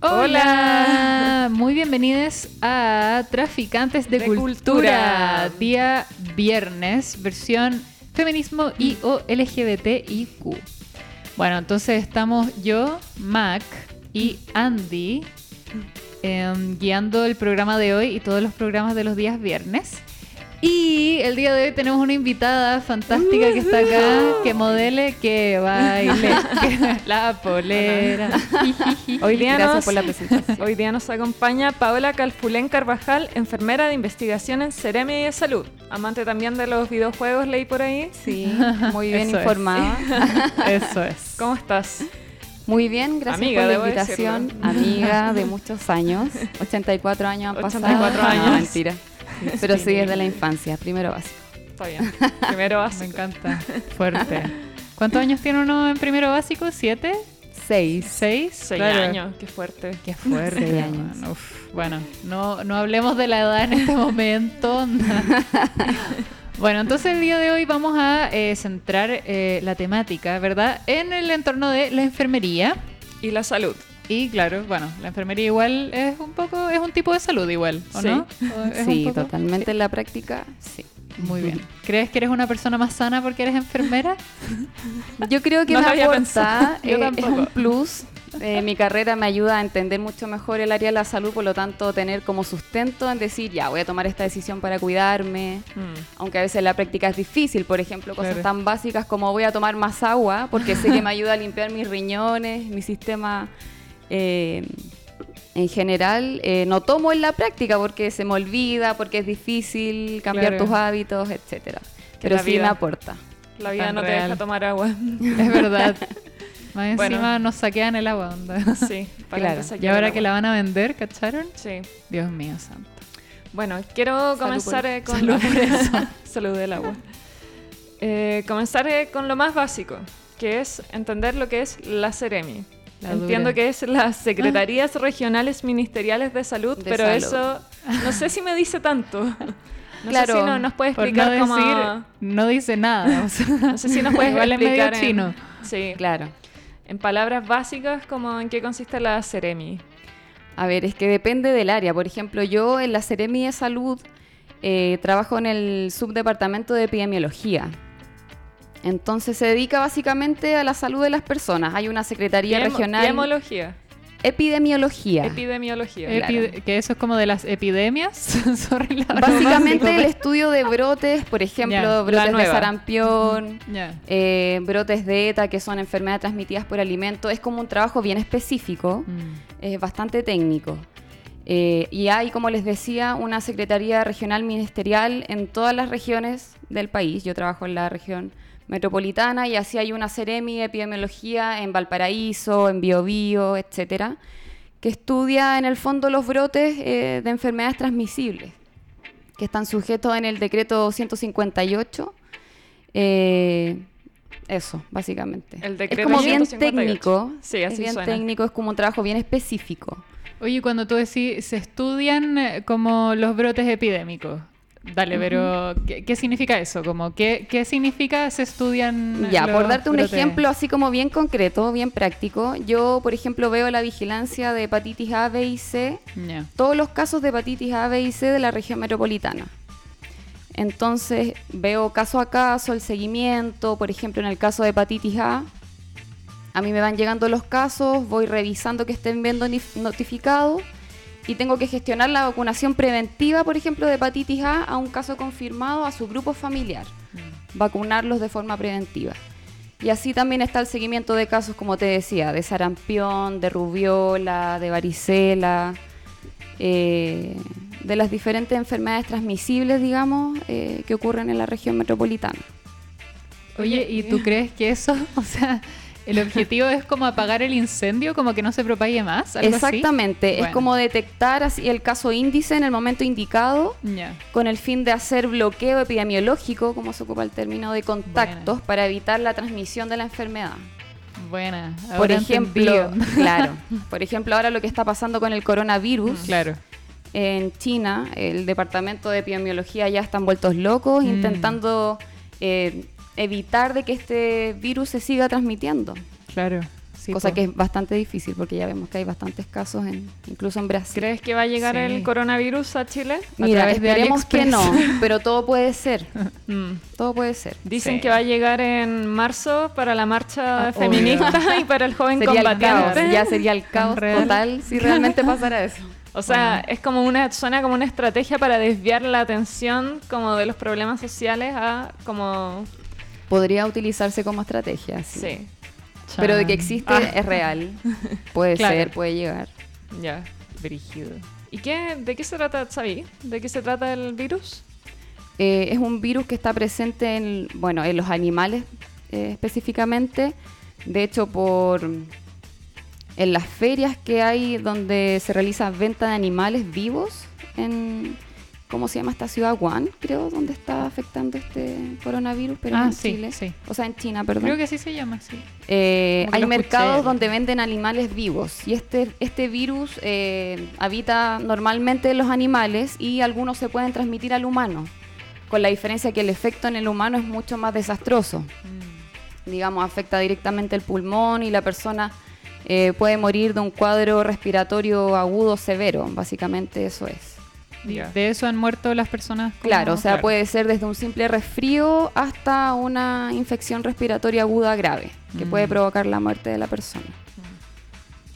Hola, muy bienvenidos a Traficantes de, De cultura. Cultura. día viernes, versión feminismo y o LGBTIQ. Bueno, entonces estamos yo, Mac y Andy em, guiando el programa de hoy y todos los programas de los días viernes. El día de hoy tenemos una invitada fantástica que está acá, que modele, que baile, que la polera. Hoy día, Gracias nos, por la presentación. hoy día nos acompaña Paola Calfulén Carvajal, enfermera de investigación en Ceremia y de Salud. Amante también de los videojuegos, leí por ahí. Sí, muy bien Eso es. informada. Eso es. ¿Cómo estás? Muy bien, gracias Amiga, por la invitación. decirlo. Amiga de muchos años. 84 años han pasado. 84 No, años. mentira. Pero sí, desde la infancia, primero básico. Está bien. Primero vas. Me encanta. Fuerte. ¿Cuántos años tiene uno en primero básico? ¿Siete? Seis. ¿Seis? Seis Claro. años, qué fuerte. Qué fuerte. Seis años. Bueno, uf, bueno, no, no hablemos de la edad en este momento. Bueno, entonces el día de hoy vamos a eh, centrar eh, la temática, ¿verdad? En el entorno de la enfermería. Y la salud. Y claro, bueno, la enfermería igual es un poco, es un tipo de salud igual, ¿o Sí. no? ¿O es un Sí, totalmente en la práctica, sí. Muy bien. ¿Crees que eres una persona más sana porque eres enfermera? Yo creo que No me había aporta, eh, es un plus. Eh, mi carrera me ayuda a entender mucho mejor el área de la salud, por lo tanto, tener como sustento en decir, ya, voy a tomar esta decisión para cuidarme. Mm. Aunque a veces la práctica es difícil, por ejemplo, cosas Claro. tan básicas como voy a tomar más agua, porque sé que me ayuda a limpiar mis riñones, mi sistema eh, en general. eh, no tomo en la práctica porque se me olvida, porque es difícil cambiar Claro. tus hábitos, etcétera. Pero sí vida. me aporta. La vida Tan no te deja tomar agua. Es verdad. Más Bueno. encima nos saquean el agua, onda. Sí, para Claro. Y ahora que la van a vender, ¿cacharon? Sí. Dios mío santo. Bueno, quiero comenzar por- eh, con Salud por eso. Salud del agua. Eh, comenzar eh, con lo más básico, que es entender lo que es la Ceremi. La Entiendo dura. que es las Secretarías Regionales Ministeriales de Salud, De pero salud. eso no sé si me dice tanto. No Claro, sé si no, nos no explicar cómo... decir, no dice nada. o sea, No sé si nos puedes es medio explicar en- chino. Sí, Claro. en palabras básicas, como en qué consiste la Ceremi. A ver, es que depende del área. Por ejemplo, yo en la Seremi de Salud eh, trabajo en el subdepartamento de epidemiología. Entonces se dedica básicamente a la salud de las personas. Hay una secretaría regional. Epidemiología. epidemiología. Epidemiología. Claro. Epi- Que eso es como de las epidemias. Sorry, la- Básicamente el estudio de brotes, por ejemplo, brotes de sarampión, Ya. eh, brotes de ETA, que son enfermedades transmitidas por alimento. Es como un trabajo bien específico. Mm. es bastante técnico. Eh, y hay, como les decía, una Secretaría Regional Ministerial en todas las regiones del país. Yo trabajo en la región metropolitana y así hay una Ceremi de Epidemiología en Valparaíso, en Biobío, etcétera, que estudia en el fondo los brotes eh, de enfermedades transmisibles, que están sujetos en el decreto 158. Eh, eso, básicamente. El es decreto como bien 158. técnico. Sí, es así bien suena. técnico, es como un trabajo bien específico. Oye, cuando tú decís, se estudian eh, como los brotes epidémicos. Dale, pero ¿qué, qué significa eso? Como, ¿qué, ¿Qué significa se estudian Ya, por darte un brotes? ejemplo así como bien concreto, bien práctico, yo, por ejemplo, veo la vigilancia de hepatitis A, B y C, todos los casos de hepatitis A, B y C de la región metropolitana. Entonces, veo caso a caso el seguimiento, por ejemplo, en el caso de hepatitis A, a mí me van llegando los casos, voy revisando que estén bien notificados y tengo que gestionar la vacunación preventiva, por ejemplo, de hepatitis A a un caso confirmado a su grupo familiar vacunarlos de forma preventiva. Y así también está el seguimiento de casos, como te decía, de sarampión, de rubiola, de varicela, eh, de las diferentes enfermedades transmisibles, digamos, eh, que ocurren en la región metropolitana. Oye, ¿y tú crees que eso, o sea, el objetivo es como apagar el incendio, como que no se propague más? ¿Algo así? Exactamente, es Bueno. como detectar así el caso índice en el momento indicado con el fin de hacer bloqueo epidemiológico, como se ocupa el término de contactos, para evitar la transmisión de la enfermedad. Buena. Por ejemplo, claro, por ejemplo, ahora lo que está pasando con el coronavirus Claro. en China, el departamento de epidemiología ya están vueltos locos Mm. intentando eh, evitar de que este virus se siga transmitiendo. Claro. Sí, cosa po. que es bastante difícil porque ya vemos que hay bastantes casos en, incluso en Brasil. ¿Crees que va a llegar Sí. el coronavirus a Chile? Mira, través de esperemos que no, pero todo puede ser, Mm. todo puede ser. Dicen Sí. que va a llegar en marzo para la marcha Ah, feminista y para el joven Sería el caos, ya sería el caos real. total si realmente pasara eso. O sea, es como una suena como una estrategia para desviar la atención como de los problemas sociales a como Podría utilizarse como estrategia, sí. sí, Pero de que existe Ah. es real. Puede Claro. ser, puede llegar. ya. Brígido. ¿Y qué de qué se trata, sabí? ¿De qué se trata el virus? Eh, es un virus que está presente en, bueno, en los animales eh, específicamente. De hecho, por en las ferias que hay donde se realiza venta de animales vivos en ¿cómo se llama esta ciudad? Wuhan, creo, donde está afectando este coronavirus, pero Ah, en sí, Chile. sí. O sea, en China, perdón. Creo que así se llama, sí. Eh, hay mercados escuché. donde venden animales vivos y este, este virus eh, habita normalmente en los animales y algunos se pueden transmitir al humano, con la diferencia que el efecto en el humano es mucho más desastroso. Digamos, afecta directamente el pulmón y la persona eh, puede morir de un cuadro respiratorio agudo severo, básicamente eso es. De eso han muerto las personas. como- Claro, o sea, claro. puede ser desde un simple resfrío hasta una infección respiratoria aguda grave, que Mm. puede provocar la muerte de la persona.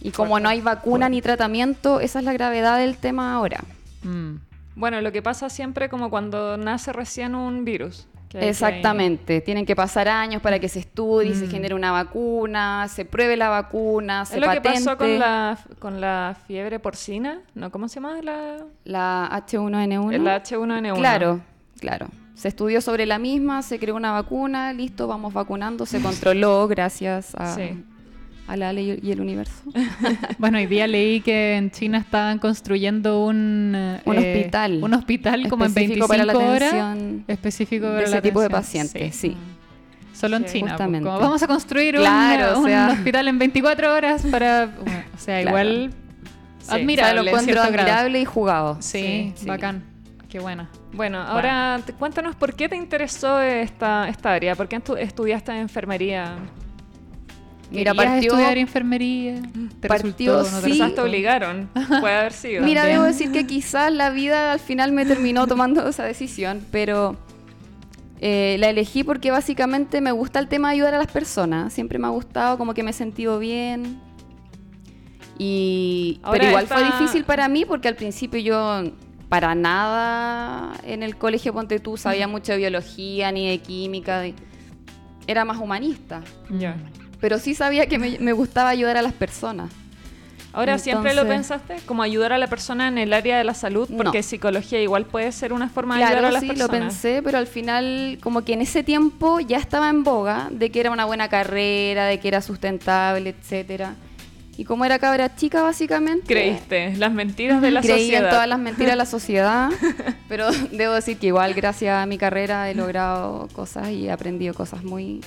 Y como Fuerte. no hay vacuna ni tratamiento, esa es la gravedad del tema ahora. Mm. Bueno, lo que pasa siempre como cuando nace recién un virus. Que que- Exactamente, tienen que pasar años para que se estudie, se Mm. genere una vacuna, se pruebe la vacuna, se Es lo que patente. pasó con la, con la fiebre porcina, ¿no? ¿Cómo se llama? La, La H1N1. la H1N1. Claro, claro. Se estudió sobre la misma, se creó una vacuna, listo, vamos vacunando, se controló gracias a, Sí. A la ley y el universo. Bueno, hoy día leí que en China estaban construyendo un, eh, Un hospital. Un hospital como en Específico 25 para la horas. Específico de para ese la tipo de pacientes, sí. Solo en Sí. China. pues, Justamente. como vamos a construir un- Claro, un, o sea- hospital en 24 horas para... bueno, o sea, Claro. igual... Sí. O sea, Admirable. lo en encuentro admirable y jugado. Sí, Sí. bacán. Qué buena. Bueno, ahora te- cuéntanos por qué te interesó esta, esta área, por qué estu- estudiaste enfermería. Mira, ¿Querías partió- estudiar enfermería? ¿Te partió, resultó, no te sí. Quizás resultó? te obligaron, puede haber sido. Mira, debo decir que quizás la vida al final me terminó tomando esa decisión, pero eh, la elegí porque básicamente me gusta el tema de ayudar a las personas. Siempre me ha gustado, como que me he sentido bien. Y, Ahora pero igual esta- fue difícil para mí porque al principio yo para nada en el colegio Ponte tú sabía mucho de biología ni de química. de- Era más humanista. Ya. Pero sí sabía que me, me gustaba ayudar a las personas. Ahora, ¿siempre lo pensaste? Como ayudar a la persona en el área de la salud, porque No. psicología igual puede ser una forma de ayudar a las sí, personas. lo pensé, pero al final como que en ese tiempo ya estaba en boga de que era una buena carrera, de que era sustentable, etcétera. Y como era cabra chica básicamente, Creíste las mentiras de la creí sociedad. en todas las mentiras de la sociedad, pero debo decir que igual gracias a mi carrera he logrado cosas y he aprendido cosas muy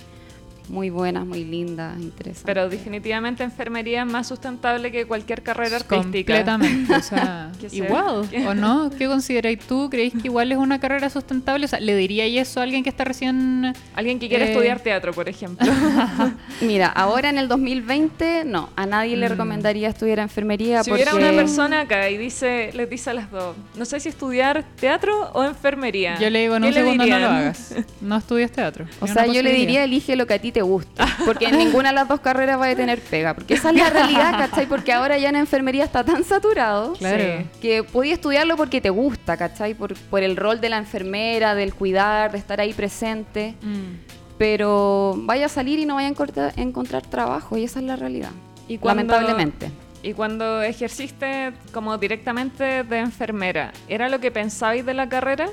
muy buenas, muy lindas, interesantes. Pero definitivamente enfermería es más sustentable que cualquier carrera artística. Completamente, o sea, igual, ¿o no? ¿Qué consideráis tú? ¿Creéis que igual es una carrera sustentable? O sea, ¿le diríais eso a alguien que está recién... Alguien que quiere Eh, estudiar teatro, por ejemplo. Mira, ahora en el 2020 no, a nadie le Mm. recomendaría estudiar enfermería si porque hubiera una persona acá y dice, les dice a las dos, no sé si estudiar teatro o enfermería. Yo le digo, en ¿qué un segundo no lo hagas. No estudies teatro. O sea, yo le diría, elige lo que a ti te guste, porque en ninguna de las dos carreras va a tener pega, porque esa es la realidad, ¿cachai? Porque ahora ya en enfermería está tan saturado Claro. Que podías estudiarlo porque te gusta, ¿cachai? Por, por el rol de la enfermera, del cuidar, de estar ahí presente, Mm. pero vaya a salir y no vaya a encontrar, encontrar trabajo, y esa es la realidad, Y cuando- lamentablemente. Y cuando ejerciste como directamente de enfermera, ¿era lo que pensabais de la carrera?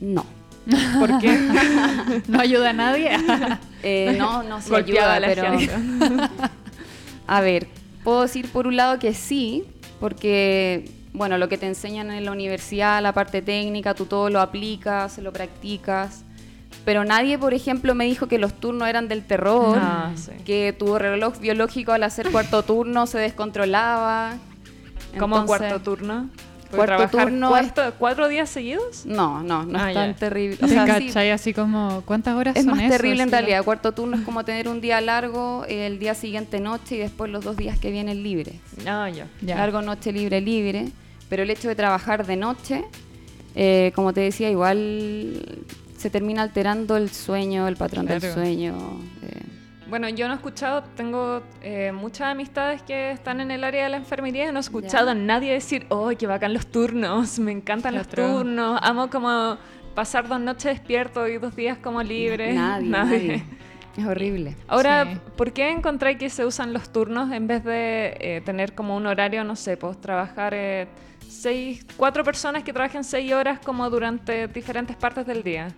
No. ¿Por qué? No ayuda a nadie. Eh, no, no se Golpeaba ayuda, pero... gente. A ver, puedo decir por un lado que sí, porque, bueno, lo que te enseñan en la universidad, la parte técnica, tú todo lo aplicas, lo practicas. Pero nadie, por ejemplo, me dijo que los turnos eran del terror, Ah, sí. que tu reloj biológico al hacer cuarto turno se descontrolaba. Entonces, cuarto turno. ¿Puedo Cuarto trabajar turno es- cuatro días seguidos? No, no, no Ah, es ya. tan terrible. O ¿Te sea, sí, cachai? Así como, ¿cuántas horas es son más eso? terrible en Así realidad. Cuarto turno es como tener un día largo, el día siguiente noche y después los dos días que vienen libres. Ah, ya. Ya. Largo, noche, libre, libre. Pero el hecho de trabajar de noche, eh, como te decía, igual se termina alterando el sueño, el patrón del sueño. eh. Bueno, yo no he escuchado, tengo eh, muchas amistades que están en el área de la enfermería y no he escuchado a nadie decir, ¡oh, qué bacán los turnos! Me encantan los turnos, amo como pasar dos noches despierto y dos días como libre. Nadie, nadie. Es horrible. Ahora, Sí. ¿por qué encontráis que se usan los turnos en vez de eh, tener como un horario, no sé, pues trabajar eh, seis, cuatro personas que trabajen seis horas como durante diferentes partes del día?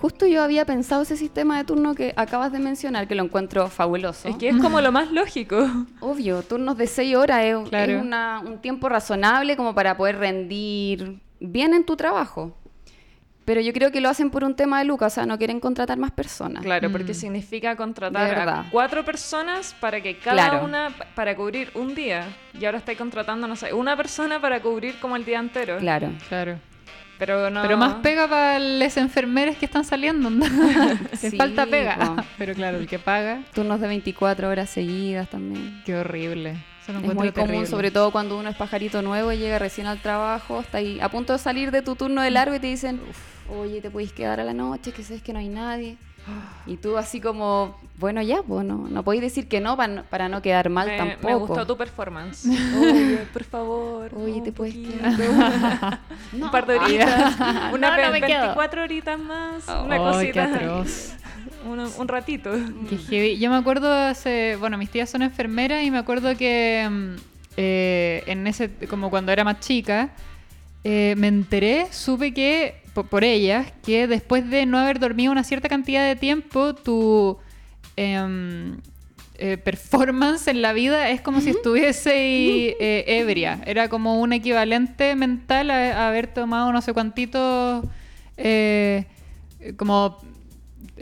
Justo yo había pensado ese sistema de turno que acabas de mencionar, que lo encuentro fabuloso. Es que es como lo más lógico. Obvio, turnos de 6 horas es, Claro. es una- un tiempo razonable como para poder rendir bien en tu trabajo. Pero yo creo que lo hacen por un tema de lucas, o sea, no quieren contratar más personas. Claro, porque Mm. significa contratar a cuatro personas para que cada Claro. una, para cubrir un día. Y ahora estáis contratando, no sé, una persona para cubrir como el día entero. Claro. Claro. Pero no. Pero más pega para las enfermeras que están saliendo. ¿no? Sí, falta pega. po. Pero claro, el que paga, Turnos de 24 horas seguidas también. qué horrible. Eso Es muy común, terrible. sobre todo cuando uno es pajarito nuevo y llega recién al trabajo, está ahí a punto de salir de tu turno de largo y te dicen, oye, te podéis quedar a la noche, que sabes que no hay nadie. Y tú así como, bueno, ya, pues no, no podéis decir que no para, no para no quedar mal me, tampoco. me gustó tu performance. Oye, por favor. Oye, un te puedes quedar. Un par de horitas. Una No, no ve- me quedo. 24 horitas más. una cosita. atroz. Un, un ratito. Qué heavy. Yo me acuerdo hace, bueno, mis tías son enfermeras y me acuerdo que mm, eh, en ese, como cuando era más chica, eh, me enteré, supe que, po- por, ellas, que después de no haber dormido una cierta cantidad de tiempo, tu em, eh, performance en la vida es como si estuviese eh, ebria. Era como un equivalente mental a, a haber tomado no sé cuántitos, eh, como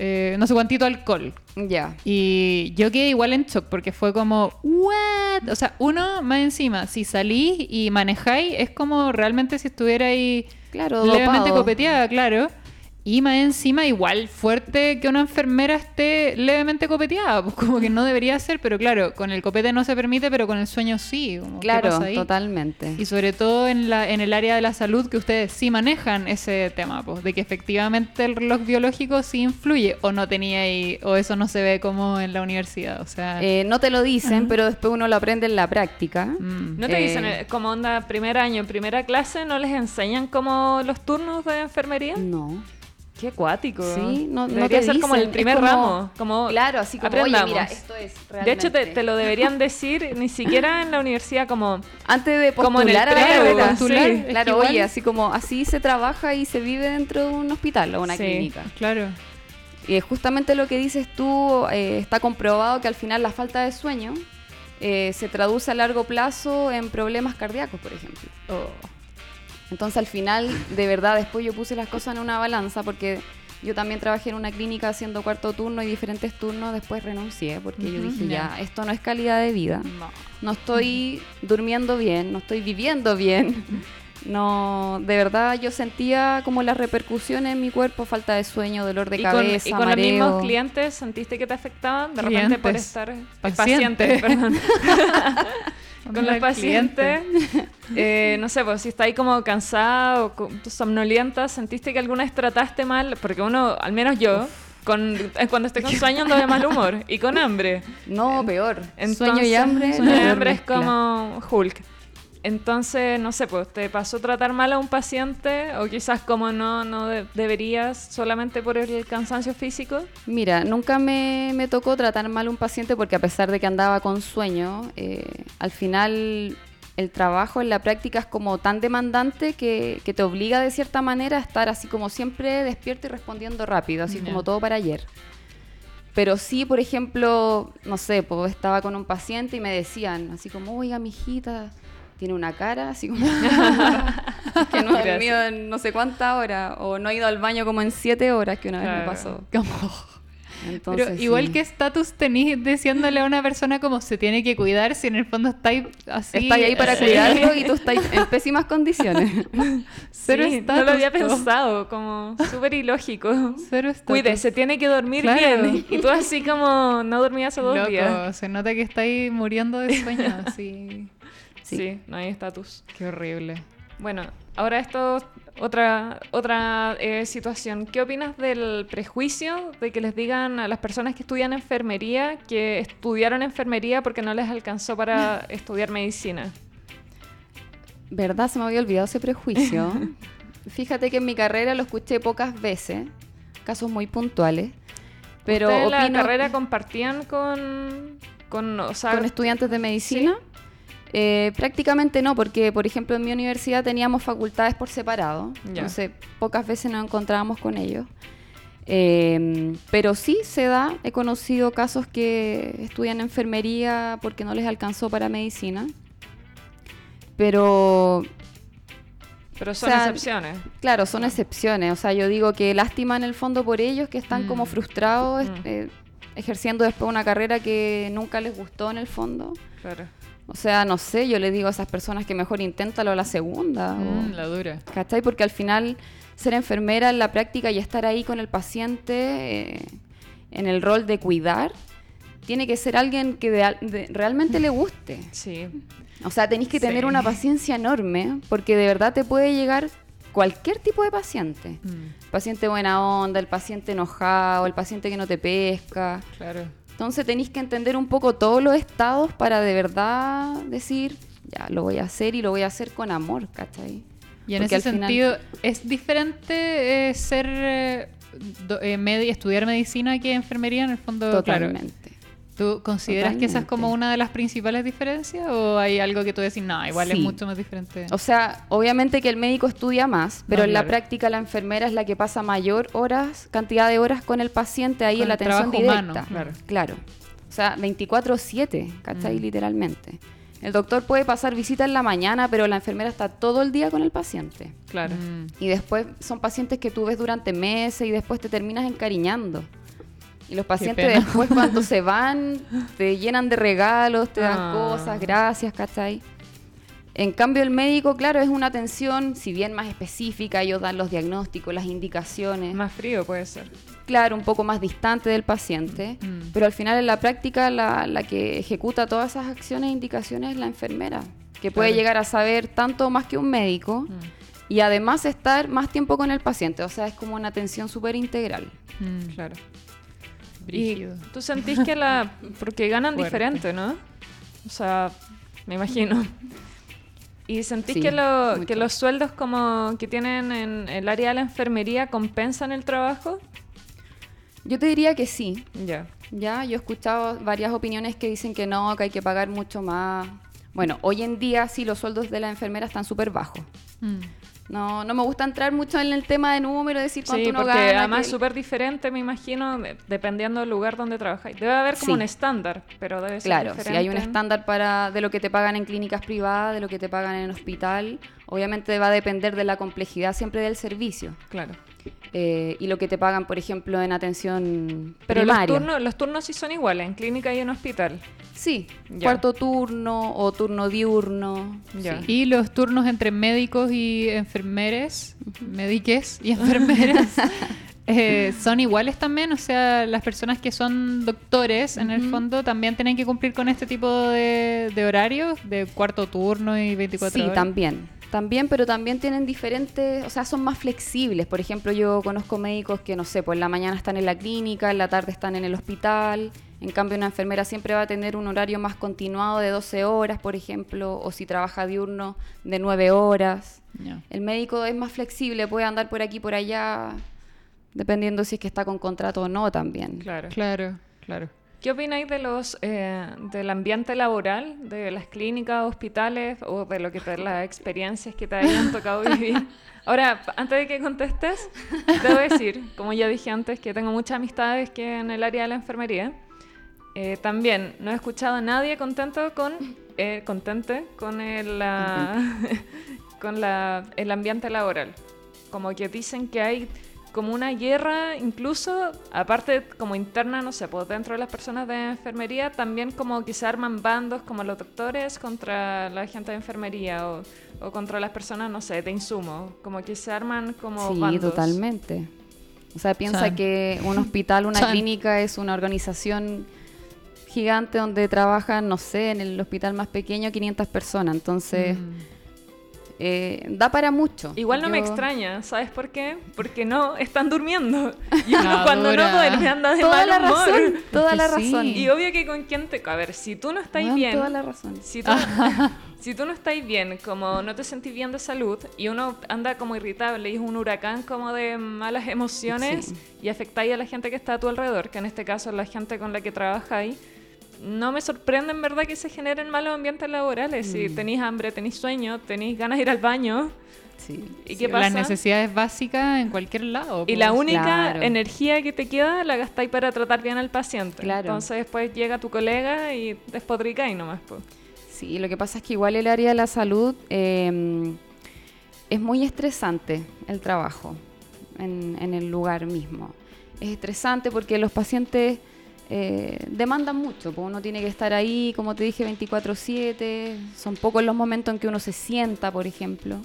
eh, no sé cuántito alcohol. Ya. Y yo quedé igual en shock porque fue como, ¿what? O sea, uno más encima, si salís y manejáis, es como realmente si estuvierais Claro, levemente dopado. copeteada, claro. Y más encima, igual fuerte que una enfermera esté levemente copeteada, pues como que no debería ser, pero claro, con el copete no se permite, pero con el sueño sí. como, ¿qué Claro, pasa ahí? totalmente. Y sobre todo en, la, en el área de la salud que ustedes sí manejan ese tema, pues, de que efectivamente el reloj biológico sí influye o no tenía ahí, o eso no se ve como en la universidad, o sea... Eh, no te lo dicen, pero después uno lo aprende en la práctica. mm. ¿No te Eh, dicen eh, como onda primer año, primera clase, no les enseñan como los turnos de enfermería? No. Qué acuático. Sí, no, no te ser como el primer como- ramo. Como Claro, así como, oye, aprendamos. mira, esto es De hecho, te, realmente- te lo deberían decir ni siquiera en la universidad como... Antes de como en el postular a la carrera. postular, Sí, claro, igual- oye, así como así se trabaja y se vive dentro de un hospital o una Sí. clínica. Claro. Y es justamente lo que dices tú, eh, está comprobado que al final la falta de sueño eh, se traduce a largo plazo en problemas cardíacos, por ejemplo. Oh. Entonces al final, de verdad, después yo puse las cosas en una balanza porque yo también trabajé en una clínica haciendo cuarto turno y diferentes turnos, después renuncié porque yo dije, ya. ya, esto no es calidad de vida. No. No estoy durmiendo bien, no estoy viviendo bien. No, de verdad yo sentía como las repercusiones en mi cuerpo, falta de sueño, dolor de y con, cabeza, y con los mismos clientes, ¿sentiste que te afectaban? De repente por estar... eh, Paciente. pacientes, perdón. con los pacientes, eh, no sé, pues si está ahí como cansada o somnolienta, ¿sentiste que alguna vez trataste mal? Porque uno, al menos yo, con, eh, cuando estoy con sueño ando de mal humor y con hambre. No, peor. Entonces, sueño y hambre. Sueño y hambre es como Hulk. Entonces, no sé, pues, ¿te pasó tratar mal a un paciente? O quizás como no, no de- deberías solamente por el cansancio físico. Mira, nunca me, me tocó tratar mal a un paciente porque a pesar de que andaba con sueño, eh, al final el trabajo en la práctica es como tan demandante que, que te obliga de cierta manera a estar así como siempre despierto y respondiendo rápido, así como todo para ayer. Pero sí, por ejemplo, no sé, pues estaba con un paciente y me decían así como, oiga, mi hijita tiene una cara así como que no ha dormido en no sé cuántas horas o no ha ido al baño como en siete horas que una vez me pasó. Como- Entonces, Pero igual sí. que estatus tenís diciéndole a una persona como se tiene que cuidar si en el fondo estáis así. Está ahí para Sí. cuidarlo y tú estás en pésimas condiciones. Cero Sí, no lo había pensado, como súper ilógico. Cero estatus. Cuide, se tiene que dormir Claro. bien. Y tú así como no dormí hace dos Loco, días. se nota que estáis muriendo de sueño, así. Sí. Sí. no hay estatus. Qué horrible. Bueno, ahora esto, otra, otra eh, situación. ¿Qué opinas del prejuicio de que les digan a las personas que estudian enfermería que estudiaron enfermería porque no les alcanzó para estudiar medicina? ¿Verdad? Se me había olvidado ese prejuicio. Fíjate que en mi carrera lo escuché pocas veces, casos muy puntuales. Pero ¿Ustedes la carrera compartían con, con, o sea, con estudiantes de medicina. Eh, prácticamente no, porque por ejemplo en mi universidad teníamos facultades por separado, entonces pocas veces nos encontrábamos con ellos. Eh, pero sí se da, he conocido casos que estudian enfermería porque no les alcanzó para medicina. Pero pero son o sea, excepciones. Claro, son excepciones. O sea, yo digo que lástima en el fondo por ellos que están como Mm. frustrados Mm. eh, ejerciendo después una carrera que nunca les gustó en el fondo. Claro. O sea, no sé, yo le digo a esas personas que mejor inténtalo a la segunda. o- Mm, la dura. ¿Cachai? Porque al final ser enfermera en la práctica y estar ahí con el paciente eh, en el rol de cuidar, tiene que ser alguien que de- de- realmente le guste. Sí. O sea, tenéis que tener Sí. una paciencia enorme porque de verdad te puede llegar cualquier tipo de paciente. Mm, paciente buena onda, el paciente enojado, el paciente que no te pesca. claro. Entonces tenéis que entender un poco todos los estados para de verdad decir, ya, lo voy a hacer y lo voy a hacer con amor, ¿cachai? Y en Porque ese final- sentido, ¿es diferente eh, ser eh, do- eh, estudiar medicina que enfermería en el fondo? Claro. ¿Tú consideras que esa es como una de las principales diferencias o hay algo que tú decís, no, igual es mucho más diferente? O sea, obviamente que el médico estudia más, pero No, en la práctica la enfermera es la que pasa mayor horas, cantidad de horas con el paciente ahí Con en la atención trabajo directa. humano, claro. Claro. O sea, 24/7, ¿cachai? Mm. Literalmente. El doctor puede pasar visita en la mañana, pero la enfermera está todo el día con el paciente. Claro. Mm, Y después son pacientes que tú ves durante meses y después te terminas encariñando. Y los pacientes después cuando se van te llenan de regalos, te dan Ah. cosas, gracias, ¿cachai? En cambio el médico, claro, es una atención, si bien más específica, ellos dan los diagnósticos, las indicaciones, Más frío puede ser. claro, un poco más distante del paciente, Mm. pero al final en la práctica la, la que ejecuta todas esas acciones e indicaciones es la enfermera, que puede Claro. llegar a saber tanto más que un médico mm, y además estar más tiempo con el paciente, o sea, es como una atención súper integral. mm, Claro. Brígido. Y tú sentís que la... Porque ganan Fuerte. diferente, ¿no? O sea, me imagino. ¿Y sentís Sí, que, lo- que los sueldos como que tienen en el área de la enfermería compensan el trabajo? Yo te diría que sí, Ya. ya, yo he escuchado varias opiniones que dicen que no, que hay que pagar mucho más. Bueno, hoy en día sí los sueldos de la enfermera están súper bajos. Mm. No, no me gusta entrar mucho en el tema de número, decir cuánto Sí, uno porque gana. además es que- súper diferente, me imagino, de- dependiendo del lugar donde trabajáis. Debe haber como Sí. un estándar, pero debe ser Claro, si diferente. hay un estándar para de lo que te pagan en clínicas privadas, de lo que te pagan en hospital, obviamente va a depender de la complejidad siempre del servicio. Claro. Eh, y lo que te pagan, por ejemplo, en atención Pero los primaria. turnos, los turnos sí son iguales, en clínica y en hospital. Sí, Ya. cuarto turno o turno diurno. Ya. sí. Y los turnos entre médicos y enfermeres, médiques y enfermeras, eh, son iguales también. O sea, las personas que son doctores, en el fondo, también tienen que cumplir con este tipo de, de horarios, de cuarto turno y 24 Sí, horas. también. También, pero también tienen diferentes, o sea, son más flexibles. Por ejemplo, yo conozco médicos que, no sé, pues en la mañana están en la clínica, en la tarde están en el hospital. En cambio, una enfermera siempre va a tener un horario más continuado de 12 horas, por ejemplo, o si trabaja diurno, de 9 horas. El médico es más flexible, puede andar por aquí y por allá, dependiendo si es que está con contrato o no también. Claro. Claro, claro. ¿Qué opináis de los eh, del ambiente laboral, de las clínicas, hospitales o de lo que te, las experiencias que te hayan tocado vivir? Ahora, antes de que contestes, debo decir, como ya dije antes, que tengo muchas amistades que en el área de la enfermería. Eh, también no he escuchado a nadie contento con eh, contente con el la- con la, el ambiente laboral. Como que dicen que hay como una guerra, incluso, aparte como interna, no sé, pues dentro de las personas de enfermería, también como que se arman bandos como los doctores contra la gente de enfermería o, o contra las personas, no sé, de insumo, como que se arman como Sí, bandos. totalmente. O sea, piensa Chan. que un hospital, una Chan. clínica es una organización gigante donde trabajan, no sé, en el hospital más pequeño 500 personas. Entonces, Mm. Eh, da para mucho. Igual no me extraña, ¿sabes por qué? Porque no, están durmiendo. Y uno No, cuando no duerme anda de Toda mal la humor. razón, toda la sí. razón. Y obvio que con quién te... A ver, si tú no estás bien... Toda la razón. Si tú, si tú no estás bien, como no te sentís bien de salud y uno anda como irritable y es un huracán como de malas emociones Sí. y afectáis a la gente que está a tu alrededor, que en este caso es la gente con la que trabajáis, no me sorprende en verdad que se generen malos ambientes laborales. Mm. Si tenéis hambre, tenéis sueño, tenéis ganas de ir al baño. Sí. ¿Y Sí, qué Las pasa? necesidades básicas en cualquier lado. Y pues. la única Claro. energía que te queda la gastáis para tratar bien al paciente. Claro. Entonces después llega tu colega y despotricáis nomás. pues. Sí, lo que pasa es que igual el área de la salud eh, es muy estresante el trabajo en, en el lugar mismo. Es estresante porque los pacientes eh, demandan mucho, pues uno tiene que estar ahí, como te dije, 24/7, son pocos los momentos en que uno se sienta, por ejemplo.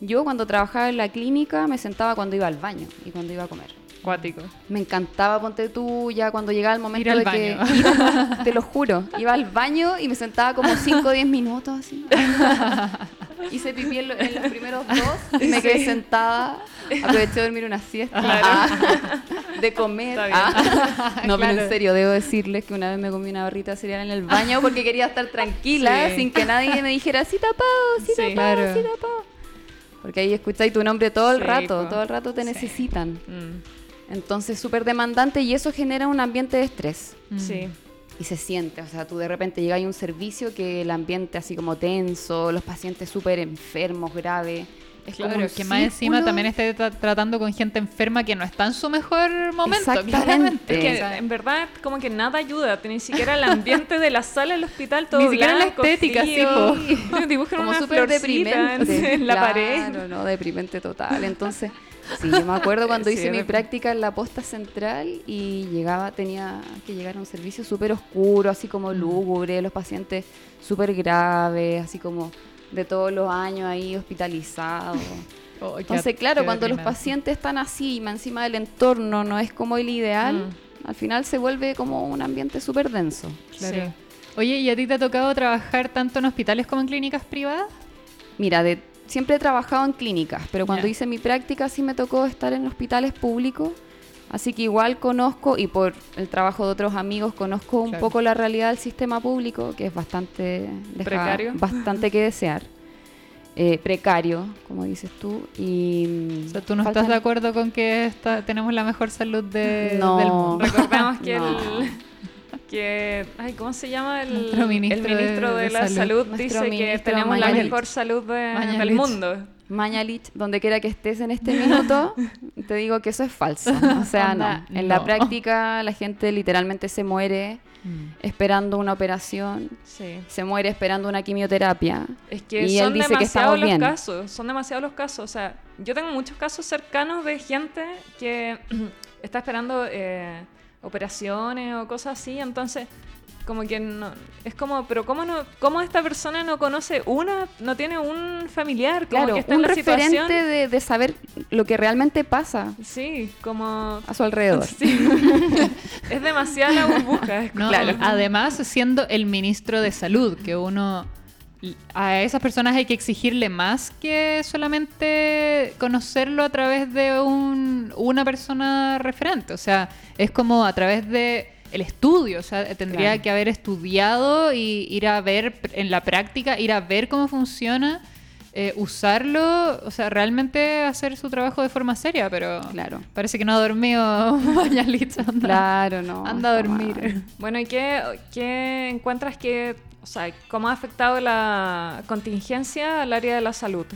Yo cuando trabajaba en la clínica me sentaba cuando iba al baño y cuando iba a comer. Cuático. Me encantaba, ponte tú, ya cuando llegaba el momento de que... iba- te lo juro, iba al baño y me sentaba como 5 o 10 minutos así. Hice pipí en, lo- en los primeros dos, me quedé sentada, aproveché de dormir una siesta, Ah, de comer. Ah. No, pero Claro. en serio, debo decirles que una vez me comí una barrita cereal en el baño porque quería estar tranquila, Sí. sin que nadie me dijera, sí tapado, sí Sí. tapado, Claro. sí tapado. Porque ahí escucháis tu nombre todo el Sí, rato, po. todo el rato te Sí. necesitan. Mm, Entonces, súper demandante y eso genera un ambiente de estrés. Mm. Sí. Y se siente, o sea, tú de repente llegas a un servicio que el ambiente así como tenso, los pacientes súper enfermos, graves. Es como Claro, un que más encima círculo. también esté tra- tratando con gente enferma que no está en su mejor momento. Exactamente. Es que O sea, en verdad como que nada ayuda, ni siquiera el ambiente de la sala del hospital todo Ni siquiera la blanco, estética, sí, frío. po. Dibujan como una súper deprimente. en la Claro, pared. no, deprimente total. Entonces, sí, yo me acuerdo cuando Sí, hice mi práctica en la posta central y llegaba, tenía que llegar a un servicio súper oscuro, así como Mm. lúgubre, los pacientes súper graves, así como de todos los años ahí hospitalizados. oh, Entonces, claro, cuando los pacientes están así, y más encima del entorno no es como el ideal, Mm. al final se vuelve como un ambiente súper denso. Claro. Sí. Oye, ¿y a ti te ha tocado trabajar tanto en hospitales como en clínicas privadas? Mira, de, siempre he trabajado en clínicas, pero cuando hice mi práctica sí me tocó estar en hospitales públicos, así que igual conozco, y por el trabajo de otros amigos, conozco un Claro. poco la realidad del sistema público, que es bastante... deja Precario. Bastante que desear. Eh, precario, como dices tú, y... O sea, ¿tú no faltan- estás de acuerdo con que esta- tenemos la mejor salud de- No. del mundo? Recordemos que No. el que ay, ¿cómo se llama? El, Nuestro ministro el ministro de- la salud. dice que tenemos la mejor salud de- del mundo. Mañalich, donde quiera que estés en este minuto, te digo que eso es falso. O sea, no. En la práctica la gente literalmente se muere Mm. esperando una operación, Sí. se muere esperando una quimioterapia. Es que Y él son dice demasiados los bien. casos, son demasiados los casos. O sea, yo tengo muchos casos cercanos de gente que está esperando eh, operaciones o cosas así, entonces como que no, es como, pero cómo no, cómo esta persona no conoce una, no tiene un familiar, como Claro, que está un en la referente situación. de, de saber lo que realmente pasa Sí, como a su alrededor. Sí. es demasiada la burbuja. es No, claro. Además, siendo el ministro de salud, que uno a esas personas hay que exigirle más que solamente conocerlo a través de un- una persona referente. O sea, es como a través de el estudio. O sea, tendría Claro. que haber estudiado y ir a ver en la práctica, ir a ver cómo funciona. Eh, usarlo, o sea, realmente hacer su trabajo de forma seria, pero Claro. parece que no ha dormido Mañalich, anda, Claro, no. anda a dormir. mal. Bueno, ¿y qué, qué encuentras que, o sea, cómo ha afectado la contingencia al área de la salud?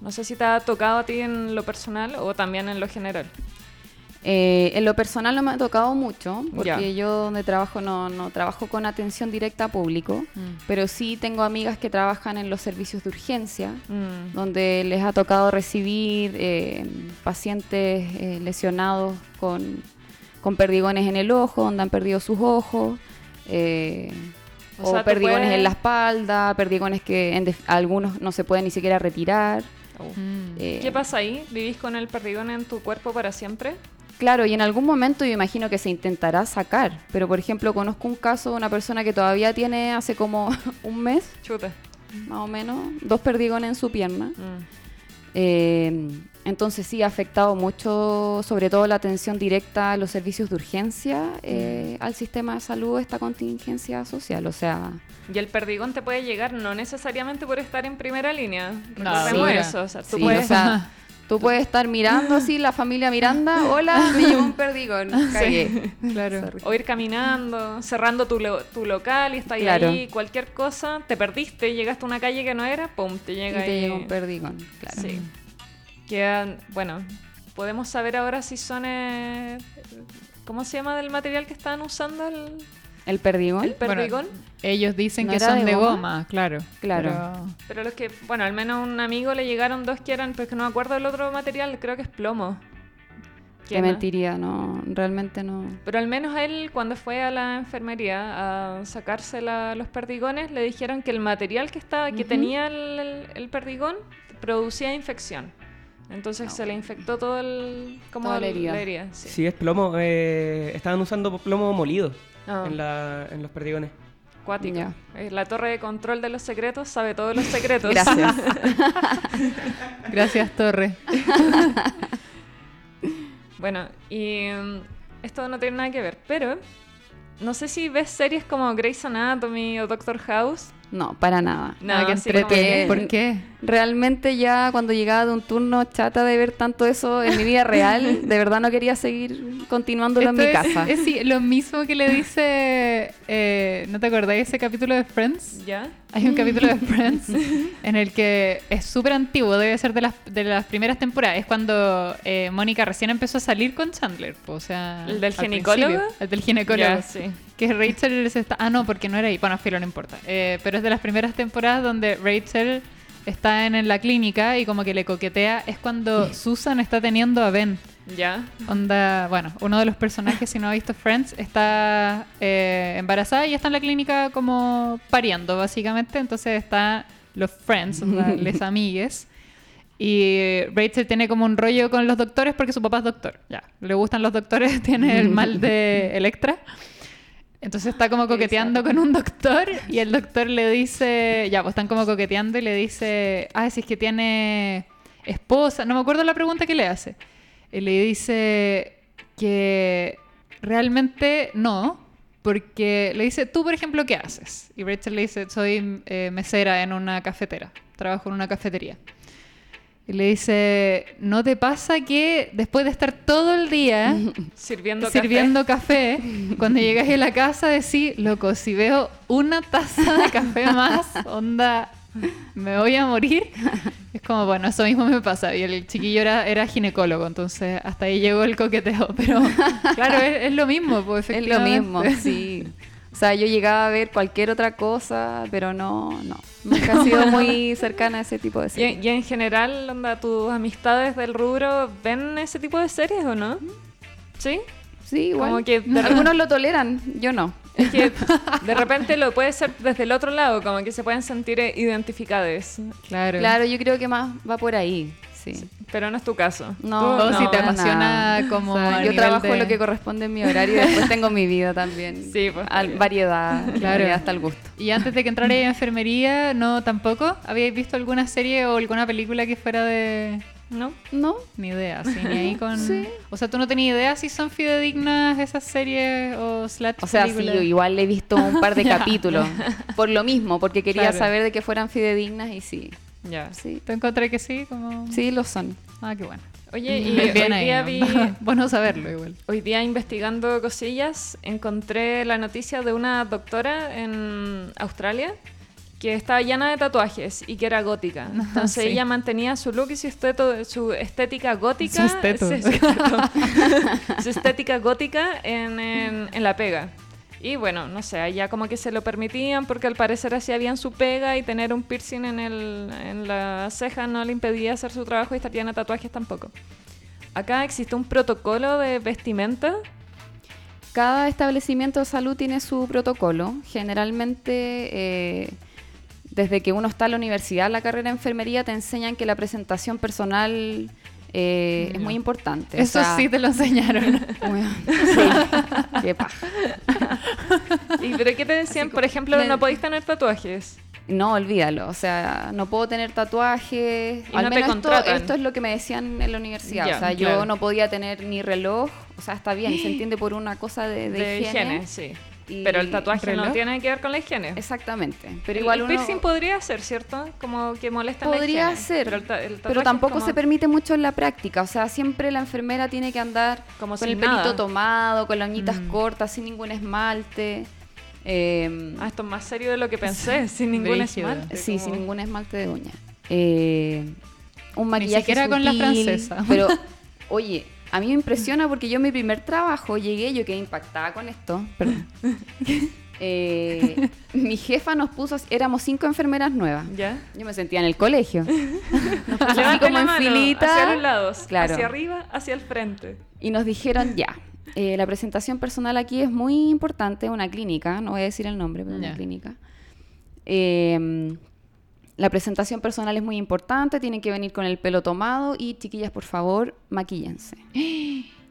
No sé si te ha tocado a ti en lo personal o también en lo general. Eh, en lo personal no me ha tocado mucho, porque yo donde trabajo no, no trabajo con atención directa a público, Mm. pero sí tengo amigas que trabajan en los servicios de urgencia, Mm. donde les ha tocado recibir eh, pacientes eh, lesionados con, con perdigones en el ojo, donde han perdido sus ojos, eh, O o, sea, perdigones puedes- en la espalda, perdigones que en algunos no se pueden ni siquiera retirar. Mm. eh, ¿Qué pasa ahí? ¿Vivís con el perdigón en tu cuerpo para siempre? Claro, y en algún momento yo imagino que se intentará sacar, pero por ejemplo conozco un caso de una persona que todavía tiene hace como un mes, Chute. más o menos, dos perdigones en su pierna. Mm. Eh, entonces sí ha afectado mucho, sobre todo la atención directa a los servicios de urgencia, eh, al sistema de salud, esta contingencia social. O sea, Y el perdigón te puede llegar no necesariamente por estar en primera línea. No, mira. eso. O sea, tú sí, puedes... o sea, tú puedes estar mirando así, la familia Miranda, hola, me llegó un perdigón, cagué. Claro. Sorry. O ir caminando, cerrando tu, lo- tu local y está ahí, Claro. ahí, cualquier cosa, te perdiste, llegaste a una calle que no era, pum, te Y llega te ahí. llega un perdigón, claro. Sí. Quedan, bueno, podemos saber ahora si son, eh, ¿cómo se llama del material que están usando el, El perdigón. el perdigón? Bueno, ellos dicen ¿No que son de de goma? goma, claro. Claro. Pero- Pero los que, bueno, al menos un amigo le llegaron dos que eran, pero es que no me acuerdo del otro material, creo que es plomo. Te Que no- mentiría, no, realmente no. Pero al menos a él, cuando fue a la enfermería a sacarse la- los perdigones, le dijeron que el material que, estaba, que tenía el, el- el perdigón producía infección. Entonces se le infectó todo el... como Toda la el- herida. sí. Sí, es plomo. eh, estaban usando plomo molido Ah, en, la- en los perdigones. Cuático. Ya. Eh, La torre de control de los secretos sabe todos los secretos. Gracias. Gracias, Torre. Bueno, y mm, esto no tiene nada que ver, pero no sé si ves series como Grey's Anatomy o Doctor House. No, para nada. Nada que ¿Por qué? Realmente ya cuando llegaba de un turno chata de ver tanto eso en mi vida real, de verdad no quería seguir continuándolo en mi Esto es- casa. Es, lo mismo que le dice. eh, ¿No te acordáis ese capítulo de Friends? ¿Ya? Hay un capítulo de Friends en el que es súper antiguo, debe ser de las, de las primeras temporadas. Es cuando eh, Mónica recién empezó a salir con Chandler. po, O sea, ¿El del ginecólogo? El del ginecólogo. Sí. Que Rachel se está. Ah, no, porque no era ahí. Bueno, filo, no importa. Eh, pero es de las primeras temporadas donde Rachel está en, en la clínica y como que le coquetea. Es cuando Susan está teniendo a Ben. ¿Ya? Onda, bueno, uno de los personajes, si no ha visto Friends, está eh, embarazada y está en la clínica como pariendo, básicamente. Entonces está los Friends, onda, les amigues. Y Rachel tiene como un rollo con los doctores porque su papá es doctor. Ya, le gustan los doctores, tiene el mal de Electra. Entonces está como coqueteando con un doctor y el doctor le dice, ya, pues están como coqueteando y le dice, ah, si es que tiene esposa, no me acuerdo la pregunta que le hace. Y le dice que realmente no, porque le dice, tú por ejemplo, ¿qué haces? Y Rachel le dice, soy eh, mesera en una cafetera, trabajo en una cafetería. Y le dice, ¿no te pasa que después de estar todo el día Sirviendo café. sirviendo café, cuando llegas a la casa decís, loco, si veo una taza de café más, onda, me voy a morir. Es como, bueno, eso mismo me pasa. Y el chiquillo era, era ginecólogo, entonces hasta ahí llegó el coqueteo. Pero claro, es, es lo mismo, pues Es lo mismo, sí. O sea, yo llegaba a ver cualquier otra cosa, pero no, no. Nunca he sido muy cercana a ese tipo de ¿Y, series. y en general, onda, tus amistades del rubro ven ese tipo de series o no? ¿Sí? Sí, igual. Como que Algunos lo toleran, yo no. Es que de repente lo puede ser desde el otro lado, como que se pueden sentir identificadas. Claro. Claro, yo creo que más va por ahí, sí. Pero no es tu caso. No, Tú- no, si te apasiona nada. como O sea, yo trabajo de- lo que corresponde en mi horario y después tengo mi vida también. Sí, pues, Al- variedad, Claro. hasta el gusto. Y antes de que entrara a enfermería, ¿no tampoco? ¿Habíais visto alguna serie o alguna película que fuera de...? ¿No? ¿No? Ni idea, sí, ni ahí con... Sí. O sea, ¿tú no tenías idea si son fidedignas esas series o slash O sea, sí, yo igual he visto un par de capítulos. Por lo mismo, porque quería Claro. saber de que fueran fidedignas y sí. Ya. Sí, ¿Te encontré que sí? Como... sí lo son. Ah, qué bueno. Oye, y Bien, hoy ahí, día ¿no? vi... bueno saberlo igual. Hoy día investigando cosillas, encontré la noticia de una doctora en Australia que estaba llena de tatuajes y que era gótica. Entonces sí. ella mantenía su look y su, esteto- su estética gótica. Su su su estética gótica en, en- en la pega. Y bueno, no sé, allá como que se lo permitían porque al parecer hacía bien su pega y tener un piercing en, el, en la ceja no le impedía hacer su trabajo y estar llena de tatuajes tampoco. Acá existe un protocolo de vestimenta. Cada establecimiento de salud tiene su protocolo. Generalmente, eh, desde que uno está en la universidad, la carrera de enfermería, te enseñan que la presentación personal eh, es muy importante. O Eso sea, sí te lo enseñaron. sí, qué paja. ¿Y pero qué te decían? Por ejemplo, me- no podéis tener tatuajes. No, olvídalo. O sea, no puedo tener tatuajes. Y Al no te menos esto, esto es lo que me decían en la universidad. O sea, claro. yo no podía tener ni reloj. O sea, está bien, se entiende por una cosa de, de De, higiene. higiene, sí. Y- Pero el tatuaje ¿Reloj? no tiene que ver con la higiene. Exactamente. Pero El- igual el uno piercing podría ser, ¿cierto? Como que molesta en la podría higiene. ser, Pero, el tampoco como- se permite mucho en la práctica. O sea, siempre la enfermera tiene que andar Como con el pelito tomado, con las uñitas Mm. cortas, sin ningún esmalte. Eh, Ah, esto es más serio de lo que pensé, sin ningún esmalte. sí, como- sin ningún esmalte de uña. Eh, un maquillaje siquiera con la francesa. Pero, oye, a mí me impresiona porque yo en mi primer trabajo llegué, yo quedé impactada con esto. Perdón. Eh, mi jefa nos puso, éramos cinco enfermeras nuevas. ¿Ya? Yo me sentía en el colegio. Nos puso así como en mano filita. hacia los lados, Claro. hacia arriba, hacia el frente. Y nos dijeron ya. eh, la presentación personal aquí es muy importante, una clínica, no voy a decir el nombre, pero una clínica. Eh, la presentación personal es muy importante, tienen que venir con el pelo tomado y chiquillas, por favor, maquíllense.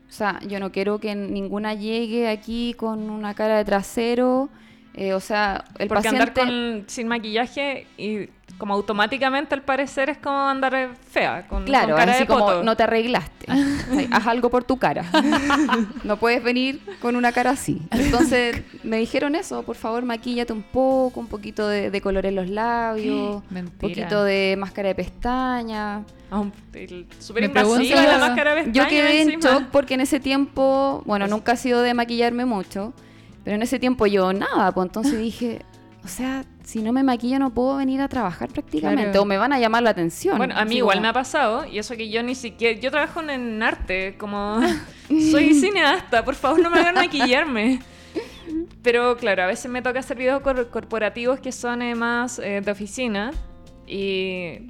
O sea, yo no quiero que ninguna llegue aquí con una cara de trasero. eh, o sea, el Porque paciente... andar con, sin maquillaje y como automáticamente al parecer es como andar fea, con, Claro, con cara así de como poto. no te arreglaste. O sea, haz algo por tu cara. no puedes venir con una cara así. Entonces me dijeron eso, por favor maquíllate un poco, un poquito de, de color en los labios, un poquito de máscara de pestaña. Ah, Súper invasiva la máscara de Yo pestaña quedé en encima. shock porque en ese tiempo, bueno, nunca ha sido de maquillarme mucho, pero en ese tiempo yo nada, pues entonces dije, o sea, si no me maquillo no puedo venir a trabajar prácticamente, Claro. o me van a llamar la atención. Bueno, a mí igual como- me ha pasado, y eso que yo ni siquiera. Yo trabajo en- arte, como. soy cineasta, por favor no me hagan maquillarme. Pero claro, a veces me toca hacer videos cor- corporativos que son eh, más eh, de oficina, y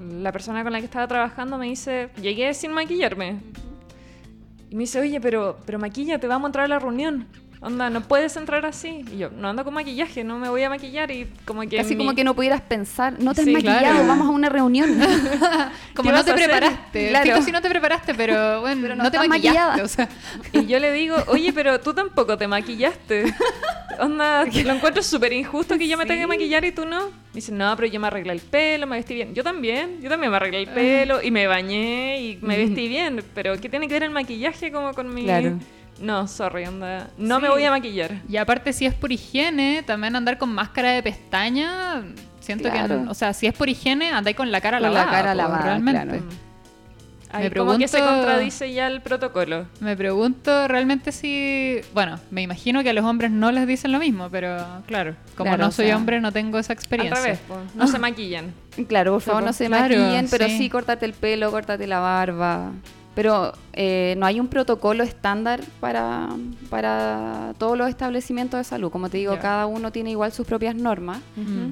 la persona con la que estaba trabajando me dice: Llegué sin maquillarme. Y me dice: Oye, pero, pero maquillate, vamos a entrar a la reunión. Onda, no puedes entrar así. Y yo, no ando con maquillaje, no me voy a maquillar. Y como que. Casi mi- como que no pudieras pensar, no te has Sí, maquillado, claro. vamos a una reunión. Como ¿Qué no te preparaste. Claro. Si no te preparaste, pero bueno, Pero no, no te maquillaste. O sea, Y yo le digo, oye, pero tú tampoco te maquillaste. Onda, lo encuentro súper injusto que yo me tenga que maquillar y tú no. Me dice, no, pero yo me arreglé el pelo, me vestí bien. Yo también, yo también me arreglé el pelo y me bañé y me vestí bien. Pero ¿qué tiene que ver el maquillaje como con mi...? Claro. No, sorry, onda. No Sí. me voy a maquillar. y aparte si es por higiene, también andar con máscara de pestaña, siento Claro. que, o sea, si es por higiene, andáis con la cara Con la lavada. cara po, lavada, realmente. claro. Ahí Me como que se pregunto- contradice ya el protocolo. Me pregunto realmente si, bueno, me imagino que a los hombres no les dicen lo mismo, pero claro, como Claro, no soy sea, hombre no tengo esa experiencia. Al revés, no se maquillan. Claro, por favor, no se Claro, maquillen, pero sí. sí. córtate el pelo, córtate la barba. Pero eh, no hay un protocolo estándar para, para todos los establecimientos de salud. Como te digo, cada uno tiene igual sus propias normas.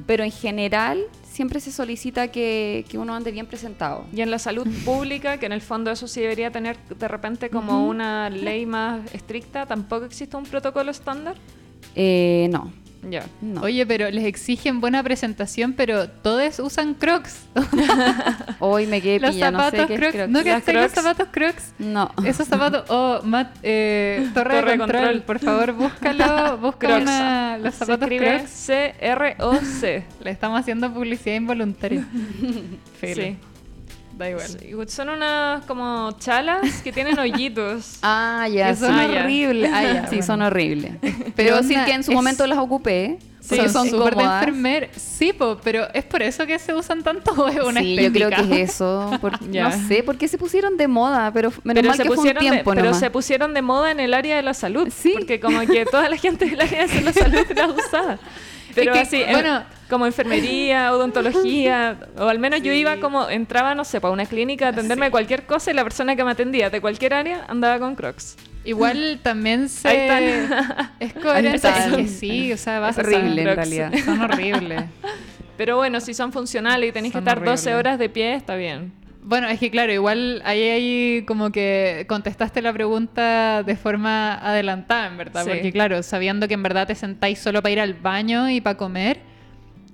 Pero en general siempre se solicita que, que uno ande bien presentado. Y en la salud pública, que en el fondo eso sí debería tener de repente como una ley más estricta, tampoco existe un protocolo estándar. Eh, no, Ya. no. Oye, pero les exigen buena presentación, pero todos usan crocs. Hoy me quedé los pilla, no sé qué es crocs. crocs. ¿No que los zapatos crocs? No. Esos zapatos, oh, Matt, eh, torre, Torre de control, control. por favor, búscalo, busca una- los Se zapatos escribe crocs. C-R-O-C. Le estamos haciendo publicidad involuntaria. Sí. Da igual. Sí, Son unas como chalas que tienen hoyitos. Ah, ya, Que son Ah, horribles. Ah, ya, Sí, bueno. son horribles. Pero sí onda, que en su es- momento las ocupé. Sí, son son súper de enfermer. Sí, po, pero ¿es por eso que se usan tanto o es una sí, yo creo estética? que es eso. por- no sé por qué se pusieron de moda, pero menos pero mal se que fue un pusieron de, tiempo pero se pusieron de moda en el área de la salud. Sí. Porque como que toda la gente del área de la salud las usaba. Pero Es que, así, en- bueno, como enfermería, odontología, o al menos yo iba como, entraba, no sé, para una clínica a atenderme cualquier cosa y la persona que me atendía de cualquier área andaba con crocs. Igual también se... Ahí están. Es coherente. están. Es que sí, o sea, Es basta. horrible en realidad. Son horribles. Pero bueno, si son funcionales y tenéis que estar 12 horribles. horas de pie, está bien. Bueno, es que claro, igual ahí, ahí como que contestaste la pregunta de forma adelantada, en verdad. Sí. Porque claro, sabiendo que en verdad te sentáis solo para ir al baño y para comer,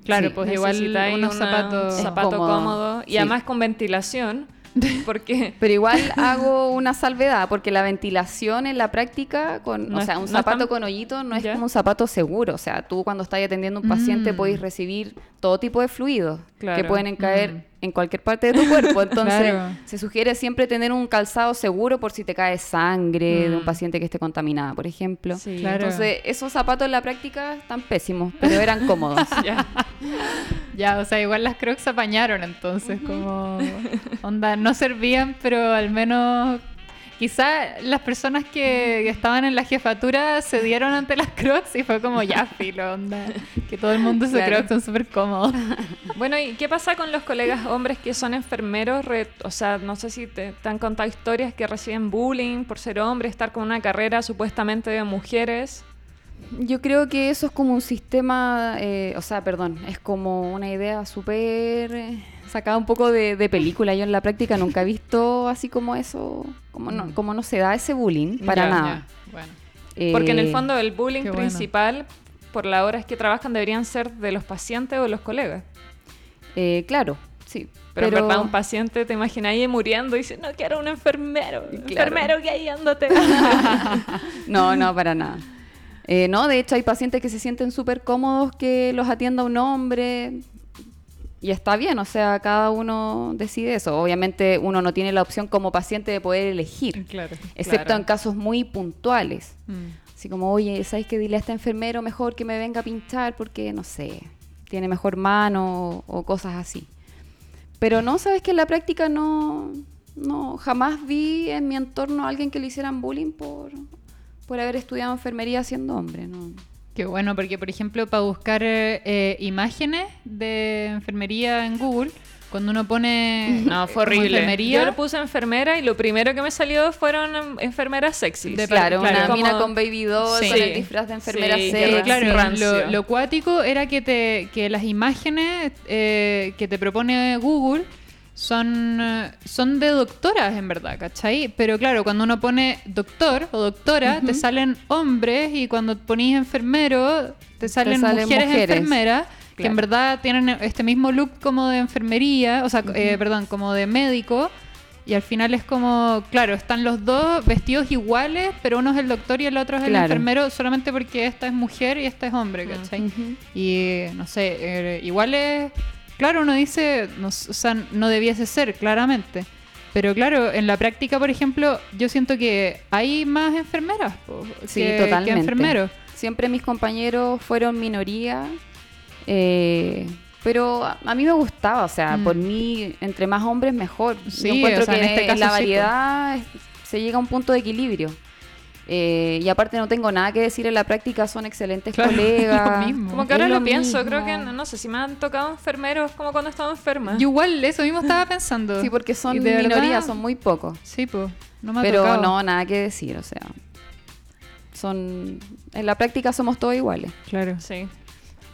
claro, Sí, pues igual Necesitáis unos una- zapatos... un zapato cómodo. cómodo, y Sí. además con ventilación, porque Pero igual hago una salvedad, porque la ventilación en la práctica, con, No o sea, un no zapato tan- con hoyito no es ¿Ya? como un zapato seguro. O sea, tú cuando estás atendiendo a un paciente Mm. podéis recibir todo tipo de fluidos que pueden caer Mm. En cualquier parte de tu cuerpo. Entonces, Claro. se sugiere siempre tener un calzado seguro por si te cae sangre de un Mm. paciente que esté contaminada, por ejemplo. Sí. Claro. Entonces, esos zapatos en la práctica están pésimos, pero eran cómodos. ya. Ya, o sea, igual las crocs apañaron entonces, como... Onda, no servían, pero al menos... Quizá las personas que, estaban en la jefatura se dieron ante las crocs y fue como, ya, filo, onda. Que todo el mundo use Claro. crocs, son súper cómodos. Bueno, ¿y qué pasa con los colegas hombres que son enfermeros? Re- o sea, no sé si te, te han contado historias que reciben bullying por ser hombres, estar con una carrera supuestamente de mujeres. Yo creo que eso es como un sistema, eh, o sea, perdón, es como una idea súper eh, sacada un poco de, de película. Yo en la práctica nunca he visto así como eso, como no, Mm. como no se da ese bullying, para Ya, nada. Ya, bueno. Porque en el Eh, fondo el bullying bueno. principal, por las horas que trabajan, deberían ser de los pacientes o de los colegas. eh, claro, sí. Pero, en verdad un paciente te imaginas ahí muriendo y dice, no quiero un enfermero, Claro. enfermero que ahí. No, no, para nada. Eh, no, de hecho hay pacientes que se sienten súper cómodos que los atienda un hombre y está bien, o sea, cada uno decide eso. Obviamente uno no tiene la opción como paciente de poder elegir, Claro. excepto claro. en casos muy puntuales. Mm. Así como, oye, ¿sabes que dile a este enfermero mejor que me venga a pinchar porque, no sé, tiene mejor mano o, o cosas así? Pero no, ¿sabes que en la práctica no, no, jamás vi en mi entorno a alguien que le hicieran bullying por, por haber estudiado enfermería siendo hombre, ¿no? Qué bueno, porque por ejemplo, para buscar eh, imágenes de enfermería en Google, cuando uno pone No, fue horrible. enfermería, Yo le puse enfermera y lo primero que me salió fueron em, enfermeras sexys. De- Claro, claro, una como- mina con baby doll, Sí. con el disfraz de enfermera Sí, sexy. claro, lo, lo cuático era que te que las imágenes eh, que te propone Google son, eh, son de doctoras, en verdad, ¿cachai? Pero claro, cuando uno pone doctor o doctora, te salen hombres y cuando ponís enfermero, te salen, salen mujeres, mujeres. enfermeras. Que en verdad tienen este mismo look como de enfermería, o sea, eh, perdón, como de médico, y al final es como, claro, están los dos vestidos iguales, pero uno es el doctor y el otro es el Claro. enfermero, solamente porque esta es mujer y esta es hombre, ¿cachai? Y no sé, eh, igual es. Claro, uno dice, no, o sea, no debiese ser, claramente. Pero claro, en la práctica, por ejemplo, yo siento que hay más enfermeras Sí, que, totalmente. que enfermeros. Siempre mis compañeros fueron minoría, eh, pero a, mí me gustaba, o sea, Mm. por mí, entre más hombres mejor. Sí, Yo encuentro o sea, que en este caso la sí, variedad se llega a un punto de equilibrio. Eh, y aparte no tengo nada que decir en la práctica, son excelentes Claro, colegas. lo mismo. Como que ahora Es lo, lo pienso, mismo. creo que, no, no sé, si me han tocado enfermeros como cuando estaba enferma. Yo igual eso mismo estaba pensando. Sí, porque son Y de minoría, verdad- son muy pocos. Sí, pues, no me ha Pero tocado. no, nada que decir, o sea. Son. En la práctica somos todos iguales. Claro. Sí.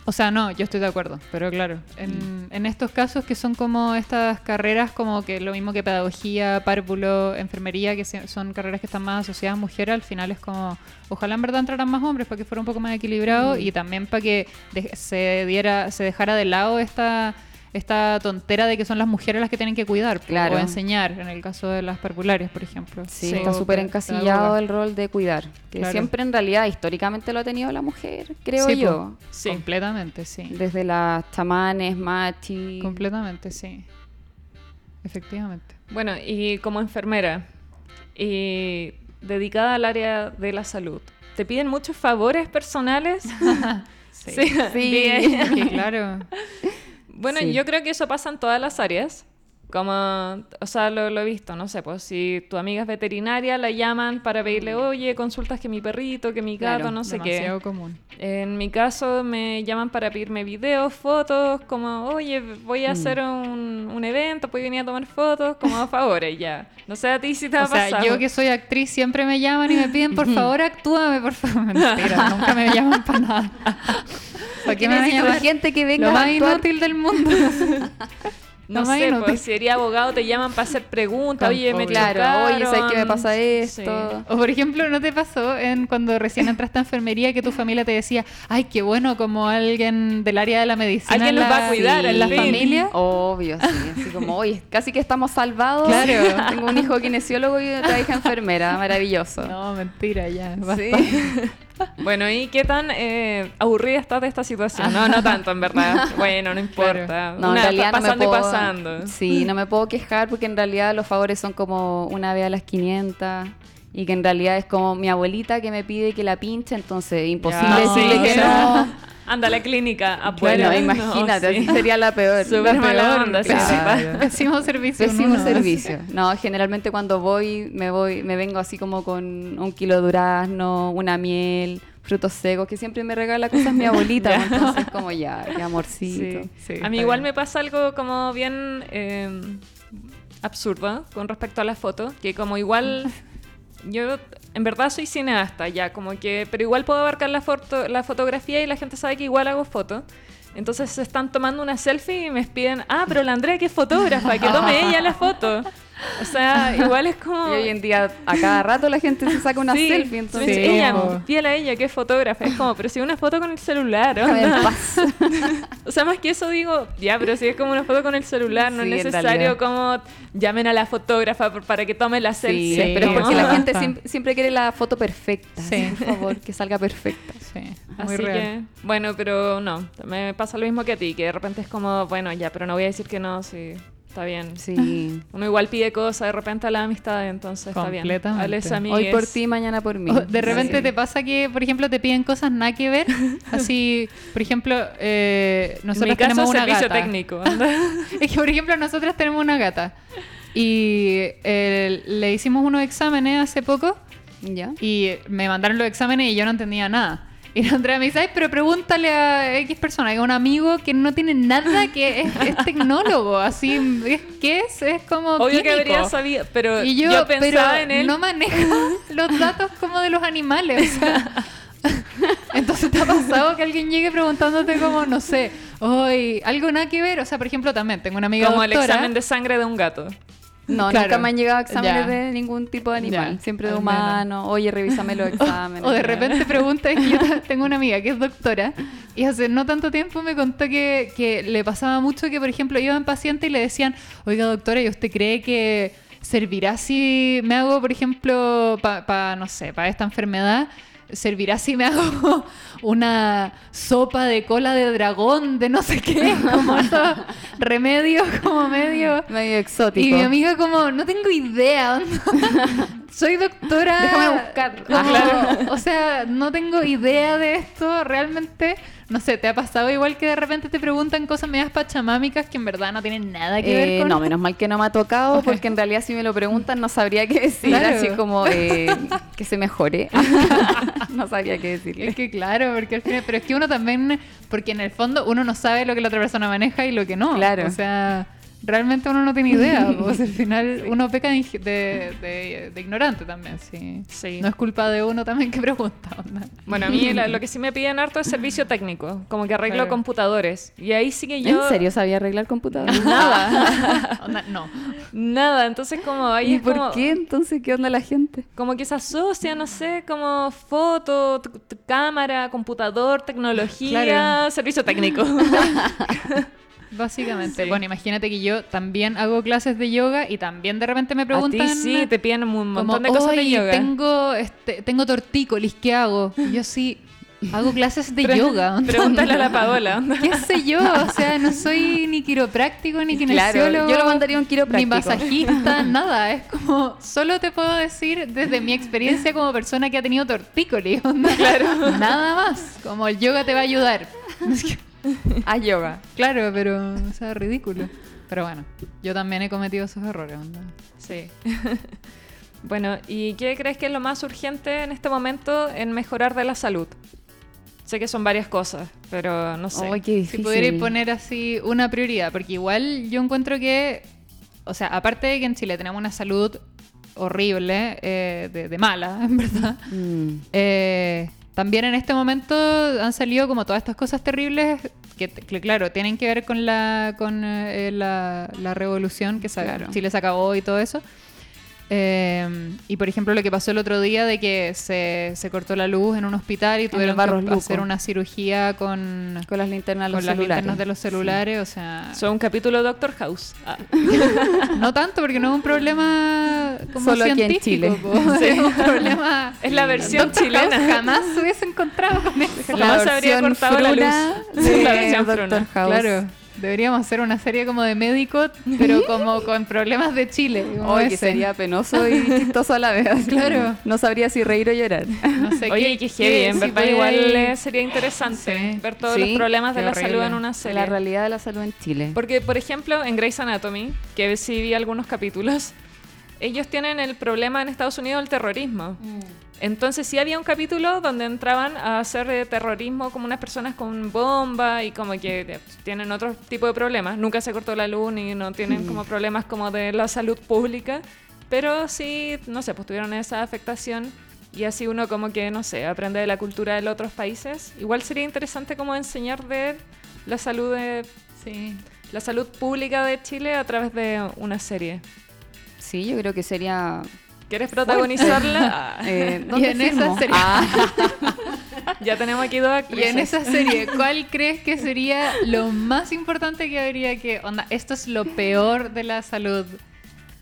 O sea, no, yo estoy de acuerdo, pero claro, en, en estos casos que son como estas carreras como que lo mismo que pedagogía, párvulo, enfermería, que se- son carreras que están más asociadas a mujeres, al final es como, ojalá en verdad entraran más hombres para que fuera un poco más equilibrado y también para que de- se diera, se dejara de lado esta esta tontera de que son las mujeres las que tienen que cuidar Claro. o enseñar, en el caso de las parvularias, por ejemplo. Sí, está súper encasillado el rol de cuidar. Que Claro. siempre en realidad históricamente lo ha tenido la mujer, creo Sí, yo. Sí. Completamente, sí. Desde las chamanes, machi. Completamente, sí. Efectivamente. Bueno, y como enfermera y dedicada al área de la salud, ¿te piden muchos favores personales? Sí. Sí. Bien. Sí, claro. Bueno, Sí. yo creo que eso pasa en todas las áreas. Como, o sea, lo, lo he visto, no sé, pues si tu amiga es veterinaria, la llaman para pedirle, oye, consultas que mi perrito, que mi gato, Claro, no sé Demasiado qué. común. En mi caso me llaman para pedirme videos, fotos, como, oye, voy a Mm. hacer un, un evento, puedes venir a tomar fotos, como a favores, ya. No sé a ti si te ha O sea, pasado. yo que soy actriz siempre me llaman y me piden, por favor, actúame, por favor. Mentira, nunca me llaman para nada. ¿Para qué me van a gente que venga Lo más inútil del mundo. No Lo más sé, inútil. pues si eres abogado te llaman para hacer preguntas, oye, me. Claro, oye, ¿sabes qué me pasa Sí. esto? O por ejemplo, ¿no te pasó en cuando recién entraste a enfermería que tu familia te decía, ay, qué bueno, como alguien del área de la medicina Alguien en nos va a cuidar, en la fin. familia? Obvio, sí. Así como, oye, casi que estamos salvados. Claro. Tengo un hijo kinesiólogo y otra hija enfermera. Maravilloso. No, mentira, ya. basta. Sí. Bueno, ¿y qué tan eh, aburrida estás de esta situación? No, no tanto, en verdad. Bueno, no importa. No, en Una, realidad no me pasando puedo, y pasando. Sí, no me puedo quejar porque en realidad los favores son como una vez a las 500 y que en realidad es como mi abuelita que me pide que la pinche, entonces imposible decirle sí, que no. Anda a la clínica, Bueno, apoya. imagínate, No, sí. así sería la peor. Súper La mala peor, onda, sí, claro. Pésimo servicio. Pésimo ¿no? servicio. No, generalmente cuando voy, me voy, me vengo así como con un kilo de durazno, una miel, frutos secos, que siempre me regala cosas mi abuelita, Ya. entonces como ya, qué amorcito. Sí, sí, a mí igual bien. me pasa algo como bien eh, absurdo con respecto a la foto, que como igual yo en verdad soy cineasta ya, como que, pero igual puedo abarcar la foto, la fotografía y la gente sabe que igual hago foto. Entonces se están tomando una selfie y me piden, ah, pero la Andrea que es fotógrafa, que tome ella la foto. O sea, igual es como... Y hoy en día a cada rato la gente se saca una Sí, selfie, entonces sí, ella, fiel a ella, que es fotógrafa. Es como, pero si una foto con el celular. O sea, más que eso digo, ya, pero si es como una foto con el celular, no Sí, es necesario como llamen a la fotógrafa por- para que tome la selfie. Sí, pero es porque no. la gente siempre, siempre quiere la foto perfecta. Sí. Por favor, que salga perfecta. Sí, muy Así real. que, bueno, pero no, me pasa lo mismo que a ti, que de repente es como, bueno, ya, pero no voy a decir que no, sí, está bien. Sí. Uno igual pide cosas de repente a la amistad, entonces está bien. Completamente. Hoy por ti, mañana por mí. O de repente Sí. te pasa que, por ejemplo, te piden cosas nada que ver. Así, por ejemplo, eh, En nosotros mi caso, tenemos una servicio gata. técnico. Es que, por ejemplo, nosotros tenemos una gata. Y eh, le hicimos unos exámenes hace poco ¿Ya? y me mandaron los exámenes y yo no entendía nada. Y la Andrea me dice, ay, pero pregúntale a X persona, que es un amigo que no tiene nada, que es, es tecnólogo, así, es, ¿qué es? Es como Obvio que químico. habría sabido, pero Y yo, yo, pensaba pero en él. no maneja los datos como de los animales. o sea. Entonces te ha pasado que alguien llegue preguntándote como, no sé, hoy algo nada que ver. O sea, por ejemplo, también tengo una amiga como el examen de sangre de un gato. No, Claro. nunca me han llegado exámenes Ya. de ningún tipo de animal. Ya, Siempre de humano. Oye, revísame los exámenes. O de repente pregunta, es que yo tengo una amiga que es doctora y hace no tanto tiempo me contó que, que le pasaba mucho que, por ejemplo, iban pacientes y le decían, oiga doctora, ¿y usted cree que servirá si me hago, por ejemplo, para, no sé, para esta enfermedad? ¿Servirá si me hago una sopa de cola de dragón, de no sé qué? Como esos remedios como medio... Medio exótico. Y mi amiga como, no tengo idea. Soy doctora. Déjame buscar. como- Ah, claro. O sea, no tengo idea de esto, realmente. No sé, ¿te ha pasado igual que de repente te preguntan cosas medias pachamámicas que en verdad no tienen nada que ver Eh, con... no, menos mal que no me ha tocado, porque en realidad si me lo preguntan no sabría qué decir, Claro. así como eh, que se mejore. no sabría qué decirle. Es que claro, porque al final, pero es que uno también, porque en el fondo uno no sabe lo que la otra persona maneja y lo que no. Claro. O sea, realmente uno no tiene idea. Pues al final uno peca de, de, de- de ignorante también, sí. Sí. No es culpa de uno también que pregunta. Bueno, a mí la- lo que sí me piden harto es servicio técnico, como que arreglo Claro. computadores. Y ahí sí que yo... ¿En serio sabía arreglar computadores? Nada, Onda, no. nada. Entonces como ahí ¿Y es por como, qué entonces qué onda la gente? como que se asocia, no sé, como foto, cámara, computador, tecnología, Claro. servicio técnico. Básicamente. Sí. Bueno, imagínate que yo también hago clases de yoga y también de repente me a preguntan... ti sí, te piden un como, montón de cosas de "Oye, yoga. Tengo, este, tengo tortícolis, ¿qué hago? Y yo sí, hago clases de Pre- yoga. onda. Pregúntale a la Paola. ¿Qué sé yo? O sea, no soy ni quiropráctico, ni Claro, kinesiólogo. yo lo mandaría a un Ni quiropráctico. masajista, nada. Es como, solo te puedo decir desde mi experiencia como persona que ha tenido tortícolis. onda. Nada más. Como el yoga te va a ayudar. A yoga. Claro, pero, o sea, ridículo. Pero bueno, yo también he cometido esos errores. onda. Sí. bueno, ¿y qué crees que es lo más urgente en este momento en mejorar de la salud? Sé que son varias cosas, pero no sé. Ay, qué Si pudierais poner así una prioridad, porque igual yo encuentro que, o sea, aparte de que en Chile tenemos una salud horrible, eh, de, de mala, en verdad, Mm. eh, también en este momento han salido como todas estas cosas terribles que, que, claro, tienen que ver con la, con, eh, la, la revolución que se-. Chile se acabó y todo eso. Eh, y por ejemplo lo que pasó el otro día de que se, se cortó la luz en un hospital y tuvieron que Luco. hacer una cirugía con, Con las linternas de con los las celulares. linternas de los celulares, o sea, Son un capítulo de Doctor House. Ah. no tanto porque no es un problema como Solo aquí en científico, Chile. po. Sí. es un problema Es la versión Doctor House chilena. jamás se hubiese encontrado con eso. Jamás habría cortado la luz. de La versión Doctor. House. Claro, deberíamos hacer una serie como de médicos, pero como con problemas de Chile. Ay, que sería penoso y chistoso a la vez. Claro. No sabría si reír o llorar. No sé Oye, qué heavy, en verdad igual eh, sería interesante Sí. ver todos Sí, los problemas de qué la salud horrible. en una serie. La realidad de la salud en Chile. Porque, por ejemplo, en Grey's Anatomy, que sí vi algunos capítulos, ellos tienen el problema en Estados Unidos del terrorismo. Entonces sí había un capítulo donde entraban a hacer eh, terrorismo como unas personas con bomba y como que eh, tienen otro tipo de problemas. Nunca se cortó la luz ni no tienen como problemas como de la salud pública. Pero sí, no sé, pues tuvieron esa afectación y así uno como que, no sé, aprende de la cultura de los otros países. Igual sería interesante como enseñar de la salud de Sí. la salud pública de Chile a través de una serie. Sí, yo creo que sería... ¿Quieres protagonizarla? Ah, eh, Y ¿dónde en esa firmo? serie- Ah, ya tenemos aquí dos Y actrices. en esa serie, ¿cuál crees que sería lo más importante que habría que... Onda, esto es lo peor de la salud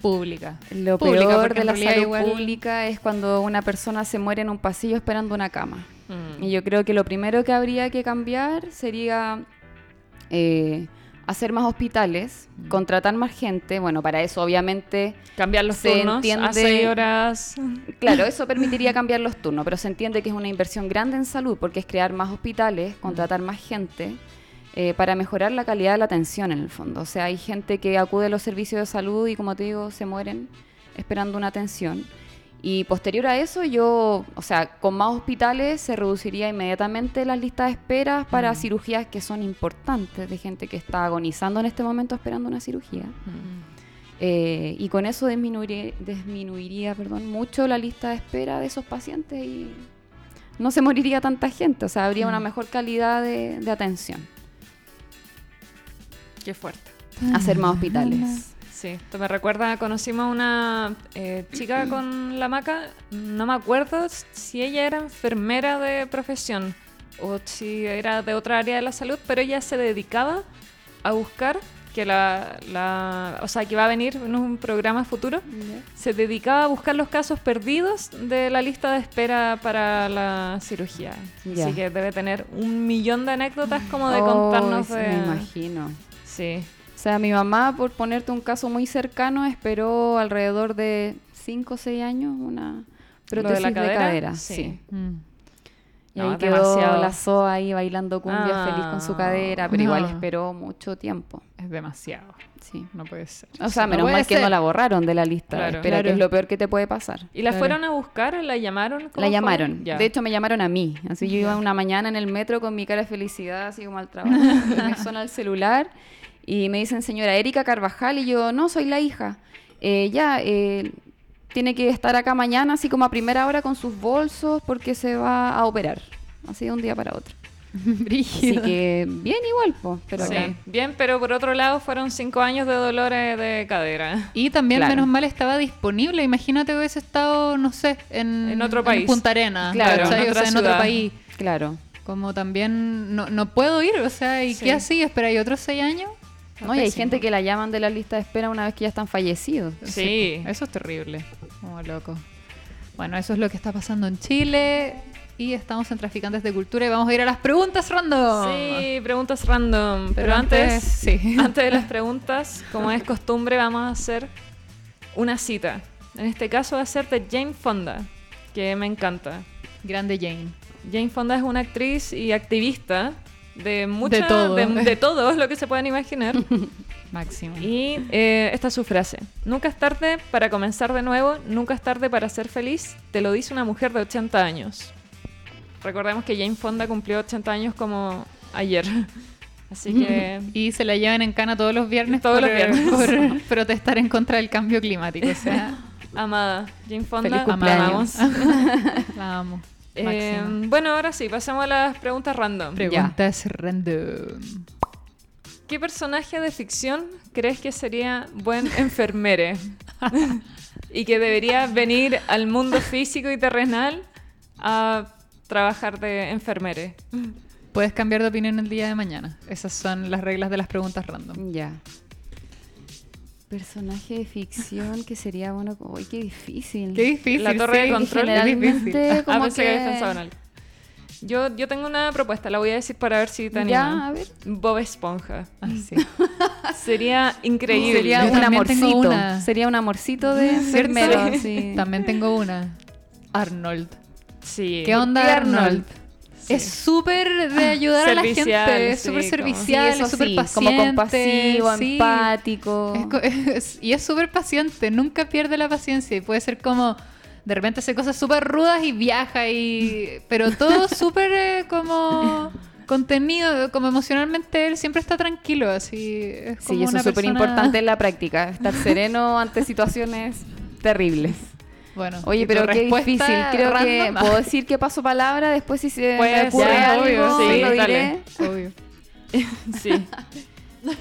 pública. lo Pública, peor de en la salud igual- pública es cuando una persona se muere en un pasillo esperando una cama. Mm. Y yo creo que lo primero que habría que cambiar sería eh, hacer más hospitales, Mm. contratar más gente. Bueno, para eso obviamente, Cambiar los se turnos a entiende- seis horas. claro, eso permitiría cambiar los turnos, pero se entiende que es una inversión grande en salud porque es crear más hospitales, contratar más gente. eh, para mejorar la calidad de la atención en el fondo. O sea, hay gente que acude a los servicios de salud y como te digo, se mueren esperando una atención. Y posterior a eso, yo, o sea, con más hospitales se reduciría inmediatamente las listas de espera para cirugías que son importantes, de gente que está agonizando en este momento esperando una cirugía. Eh, y con eso disminuiría, disminuiría perdón, mucho la lista de espera de esos pacientes y no se moriría tanta gente, o sea, habría una Mm. mejor calidad de, de atención. Qué fuerte. Hacer más hospitales. Sí, esto me recuerda, conocimos a una eh, chica con la maca, no me acuerdo si ella era enfermera de profesión o si era de otra área de la salud, pero ella se dedicaba a buscar que la, la o sea, que va a venir en un programa futuro, se dedicaba a buscar los casos perdidos de la lista de espera para la cirugía. Ya. Así que debe tener un millón de anécdotas como de Oh, contarnos de... Me imagino. Sí. O sea, mi mamá, por ponerte un caso muy cercano, esperó alrededor de 5 o 6 años una ¿Lo prótesis de la cadera? cadera. Sí. Sí. Mm. Y No, ahí quedó demasiado. la SOA ahí bailando cumbia Ah. feliz con su cadera, pero igual esperó mucho tiempo. Es demasiado. Sí. No puede ser. O sea, No menos mal que no la borraron de la lista. Claro. Espera, que Claro. es lo peor que te puede pasar. ¿Y la Claro. fueron a buscar? ¿La llamaron? ¿Cómo La llamaron. Ya. De hecho, me llamaron a mí. Así yo iba una mañana en el metro con mi cara de felicidad, así como al trabajo. y me suena el celular y me dicen, señora Erika Carvajal. Y yo, no, soy la hija. "Eh, ya, eh, tiene que estar acá mañana, así como a primera hora con sus bolsos, porque se va a operar. Así de un día para otro. Así que, bien igual, pues. Pero Sí, acá- bien, pero por otro lado fueron cinco años de dolores de cadera. Y también, Claro. menos mal, estaba disponible. Imagínate hubiese estado, no sé, en, En otro país. Punta Arena. Claro, en O sea, en otro país. Claro. Como también no, no puedo ir, o sea, ¿y Sí. qué así? ¿Espera ahí otros seis años? No, y hay gente que la llaman de la lista de espera una vez que ya están fallecidos. Sí. Eso es terrible. Como loco. Bueno, eso es lo que está pasando en Chile. Y estamos en Traficantes de Cultura y vamos a ir a las preguntas random. Sí, preguntas random. Pero, Pero antes, antes, sí. antes de las preguntas, como es costumbre, vamos a hacer una cita. En este caso va a ser de Jane Fonda, que me encanta. Grande Jane. Jane Fonda es una actriz y activista de mucha, De todo. de, de todo lo que se puedan imaginar. Máximo. Y eh, esta es su frase. Nunca es tarde para comenzar de nuevo, nunca es tarde para ser feliz. Te lo dice una mujer de 80 años. Recordemos que Jane Fonda cumplió 80 años como ayer. Así que... Y se la llevan en cana todos los viernes Todos por, los viernes. por protestar en contra del cambio climático. O sea, Amada, Jane Fonda, Feliz la amamos. la amo. Eh, Máxima. bueno, ahora sí, pasamos a las preguntas random. Preguntas random. ¿Qué personaje de ficción crees que sería buen enfermere? y que debería venir al mundo físico y terrenal a trabajar de enfermere. Puedes cambiar de opinión el día de mañana. Esas son las reglas de las preguntas random. Ya. Personaje de ficción que sería bueno. Uy, qué difícil. Qué difícil. La torre de control es Ah, como pensé que... que habías pensado en algo. Yo, yo tengo una propuesta, la voy a decir para ver si te Ya, animas. a ver. Bob Esponja. Ah, sí. Sería increíble. Sería Yo un también tengo amorcito. una. Sería un amorcito de enfermero. sí. También tengo una. Arnold. Sí. ¿Qué onda qué Arnold? Arnold? Sí. Es súper de ayudar a la gente, es súper servicial, es súper paciente. como compasivo, empático. Es y es súper paciente, nunca pierde la paciencia y puede ser como de repente hace cosas súper rudas y viaja y pero todo súper eh, como contenido, como emocionalmente él siempre está tranquilo, así es como Sí, eso es súper persona- importante en la práctica. Estar sereno ante situaciones terribles. Bueno, Oye, pero qué difícil. Creo que random, puedo decir que paso palabra. Después, si se me ocurre algo, obvio, sí, lo diré. obvio. Sí.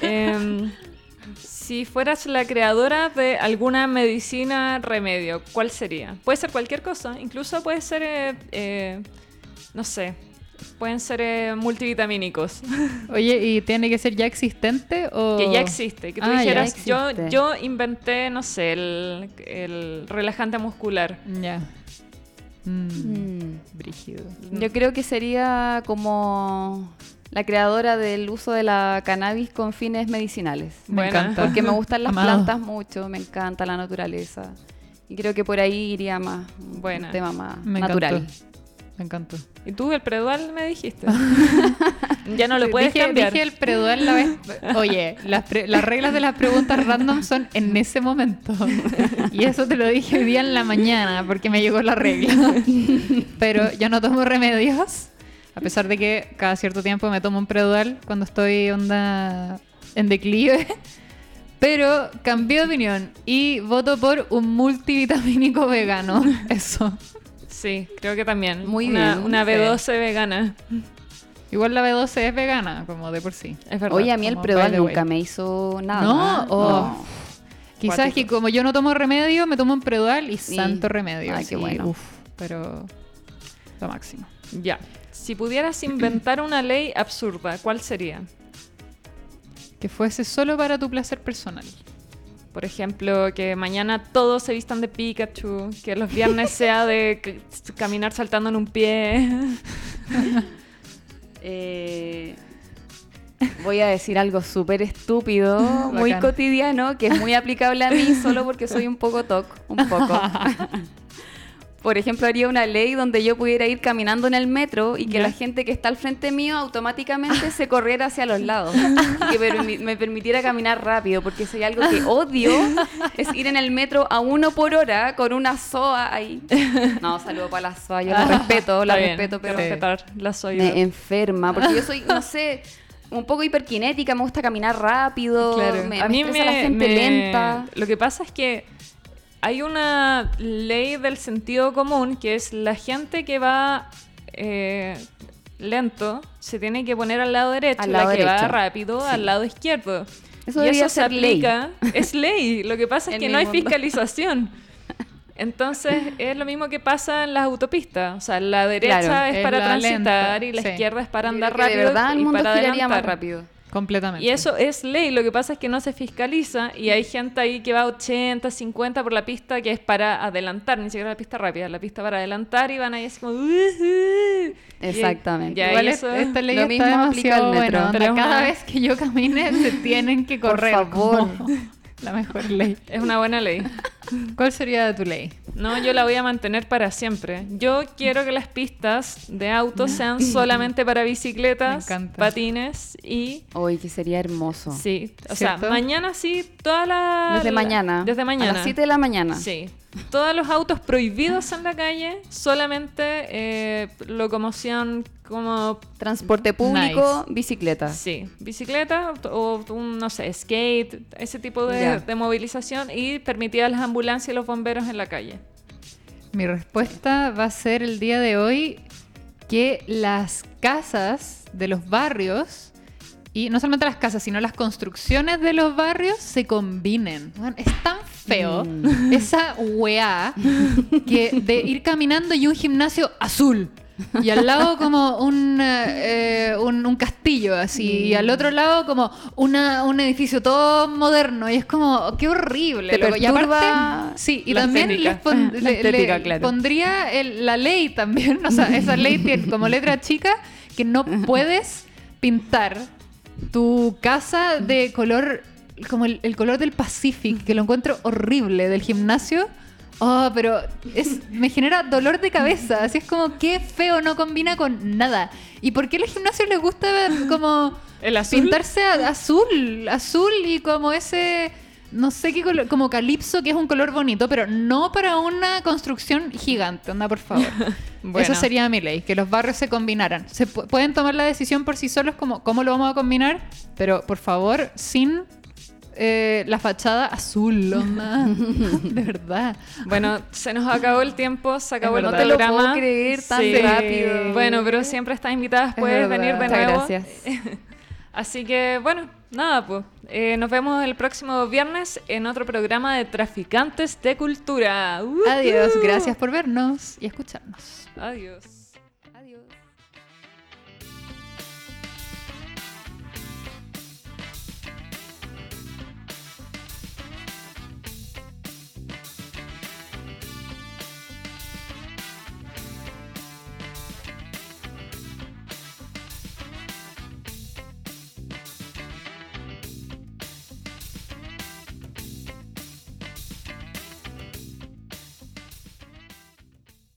Em, si fueras la creadora de alguna medicina remedio, ¿cuál sería? Puede ser cualquier cosa, incluso puede ser, eh, eh, no sé, pueden ser eh, multivitamínicos, Oye, ¿y tiene que ser ya existente o que ya existe. Que tú Ah, dijeras, yo, existe. yo inventé, no sé, el, el relajante muscular. Ya. Mm, Mm. Brígido. Yo creo que sería como la creadora del uso de la cannabis con fines medicinales. Me Buena. encanta. Porque me gustan las Amado. plantas mucho, me encanta la naturaleza. Y creo que por ahí iría más un Buena. tema más Me natural. encantó. Me encantó. Y tú, el predual, me dijiste. ya no lo puedes dije, cambiar. dije el predual la vez. Oye, las, pre- las reglas de las preguntas random son en ese momento. Y eso te lo dije hoy día en la mañana porque me llegó la regla. Pero yo no tomo remedios. A pesar de que cada cierto tiempo me tomo un predual cuando estoy onda en declive. Pero cambié de opinión y voto por un multivitamínico vegano. Eso. Sí, creo que también. Muy una, bien. Una Sí. B12 vegana. Igual la B12 es vegana, como de por sí. Es verdad. Oye, a mí el way. nunca me hizo nada. No, oh. No. Quizás Cuático. que como yo no tomo remedio, me tomo un Predual y Sí. santo remedio. Ay, qué bueno. uf, pero lo máximo. Ya. Si pudieras inventar una ley absurda, ¿cuál sería? Que fuese solo para tu placer personal. Por ejemplo, que mañana todos se vistan de Pikachu, que los viernes sea de caminar saltando en un pie. Eh, voy a decir algo súper estúpido, muy cotidiano, que es muy aplicable a mí solo porque soy un poco toc, un poco. Por ejemplo, haría una ley donde yo pudiera ir caminando en el metro y que Ya. la gente que está al frente mío automáticamente se corriera hacia los lados. Y que permi- me permitiera caminar rápido, porque si hay algo que odio es ir en el metro a uno por hora con una soa ahí. No, saludo para la soa, yo la respeto, la bien, respeto, pero respetar la soy. me enferma, porque yo soy, no sé, un poco hiperkinética, me gusta caminar rápido, Claro. me, a mí me, la gente me- lenta. Lo que pasa es que hay una ley del sentido común que es la gente que va eh, lento se tiene que poner al lado derecho, Al la que va rápido Sí. al lado izquierdo. Eso y debería eso se ser ley. aplica, es ley. Lo que pasa es En que no hay mundo. fiscalización. Entonces es lo mismo que pasa en las autopistas. O sea, la derecha Claro, es es para transitar lenta, y la sí. izquierda es para andar rápido de verdad el y mundo para giraría más rápido. Completamente. Y eso es ley, lo que pasa es que no se fiscaliza y hay gente ahí que va a 80, 50 por la pista que es para adelantar, ni siquiera la pista rápida, la pista para adelantar y van ahí así como... "Ujú". Y- Exactamente. Igual y es- eso- esta ley lo está mismo aplica al metro. buena. onda, Pero Cada vez que yo camine se tienen que Por correr. favor. como la mejor ley. Es una buena ley. ¿Cuál sería tu ley? No, yo la voy a mantener para siempre. Yo quiero que las pistas de autos sean solamente para bicicletas, patines y... Hoy que sería hermoso. Sí, o sea, mañana sí, toda la... Desde la- mañana. Desde mañana. A las 7 de la mañana. Sí. Todos los autos prohibidos en la calle, solamente eh, locomoción como, Transporte público, bicicleta. sí, bicicleta o, un, no sé, skate, ese tipo de, Ya. de movilización y permitida las ambulancias y los bomberos en la calle. Mi respuesta va a ser el día de hoy que las casas de los barrios, y no solamente las casas, sino las construcciones de los barrios se combinen. Bueno, es tan feo Mm. esa weá que de ir caminando y un gimnasio azul. Y al lado como un, eh, un, un castillo así. Y al otro lado como una, un edificio todo moderno. Y es como, qué horrible. Te. Y aparte, sí, y también estética. les pon- La le- estética, le claro. pondría el- la ley también. O sea, esa ley tiene como letra chica que no puedes pintar tu casa de color como el, el color del Pacific, que lo encuentro horrible del gimnasio. Oh, pero es, me genera dolor de cabeza. Así es como, qué feo, no combina con nada. ¿Y por qué a los gimnasios les gusta como ¿El azul? pintarse a- azul? Azul y como ese, no sé qué color, como calipso, que es un color bonito, pero no para una construcción gigante. Onda, por favor. Bueno. Esa sería mi ley, que los barrios se combinaran. Se pu- pueden tomar la decisión por sí solos como cómo lo vamos a combinar, pero por favor, sin eh, la fachada azul, onda. de verdad. Bueno, se nos acabó el tiempo, se acabó Es el verdad. No te lo programa. puedo creer tan Sí. rápido. Bueno, pero siempre estás invitada, puedes venir de Muchas nuevo. gracias. Así que, bueno, nada, pues. eh, nos vemos el próximo viernes en otro programa de Traficantes de Cultura. Adiós, gracias por vernos y escucharnos. Adiós.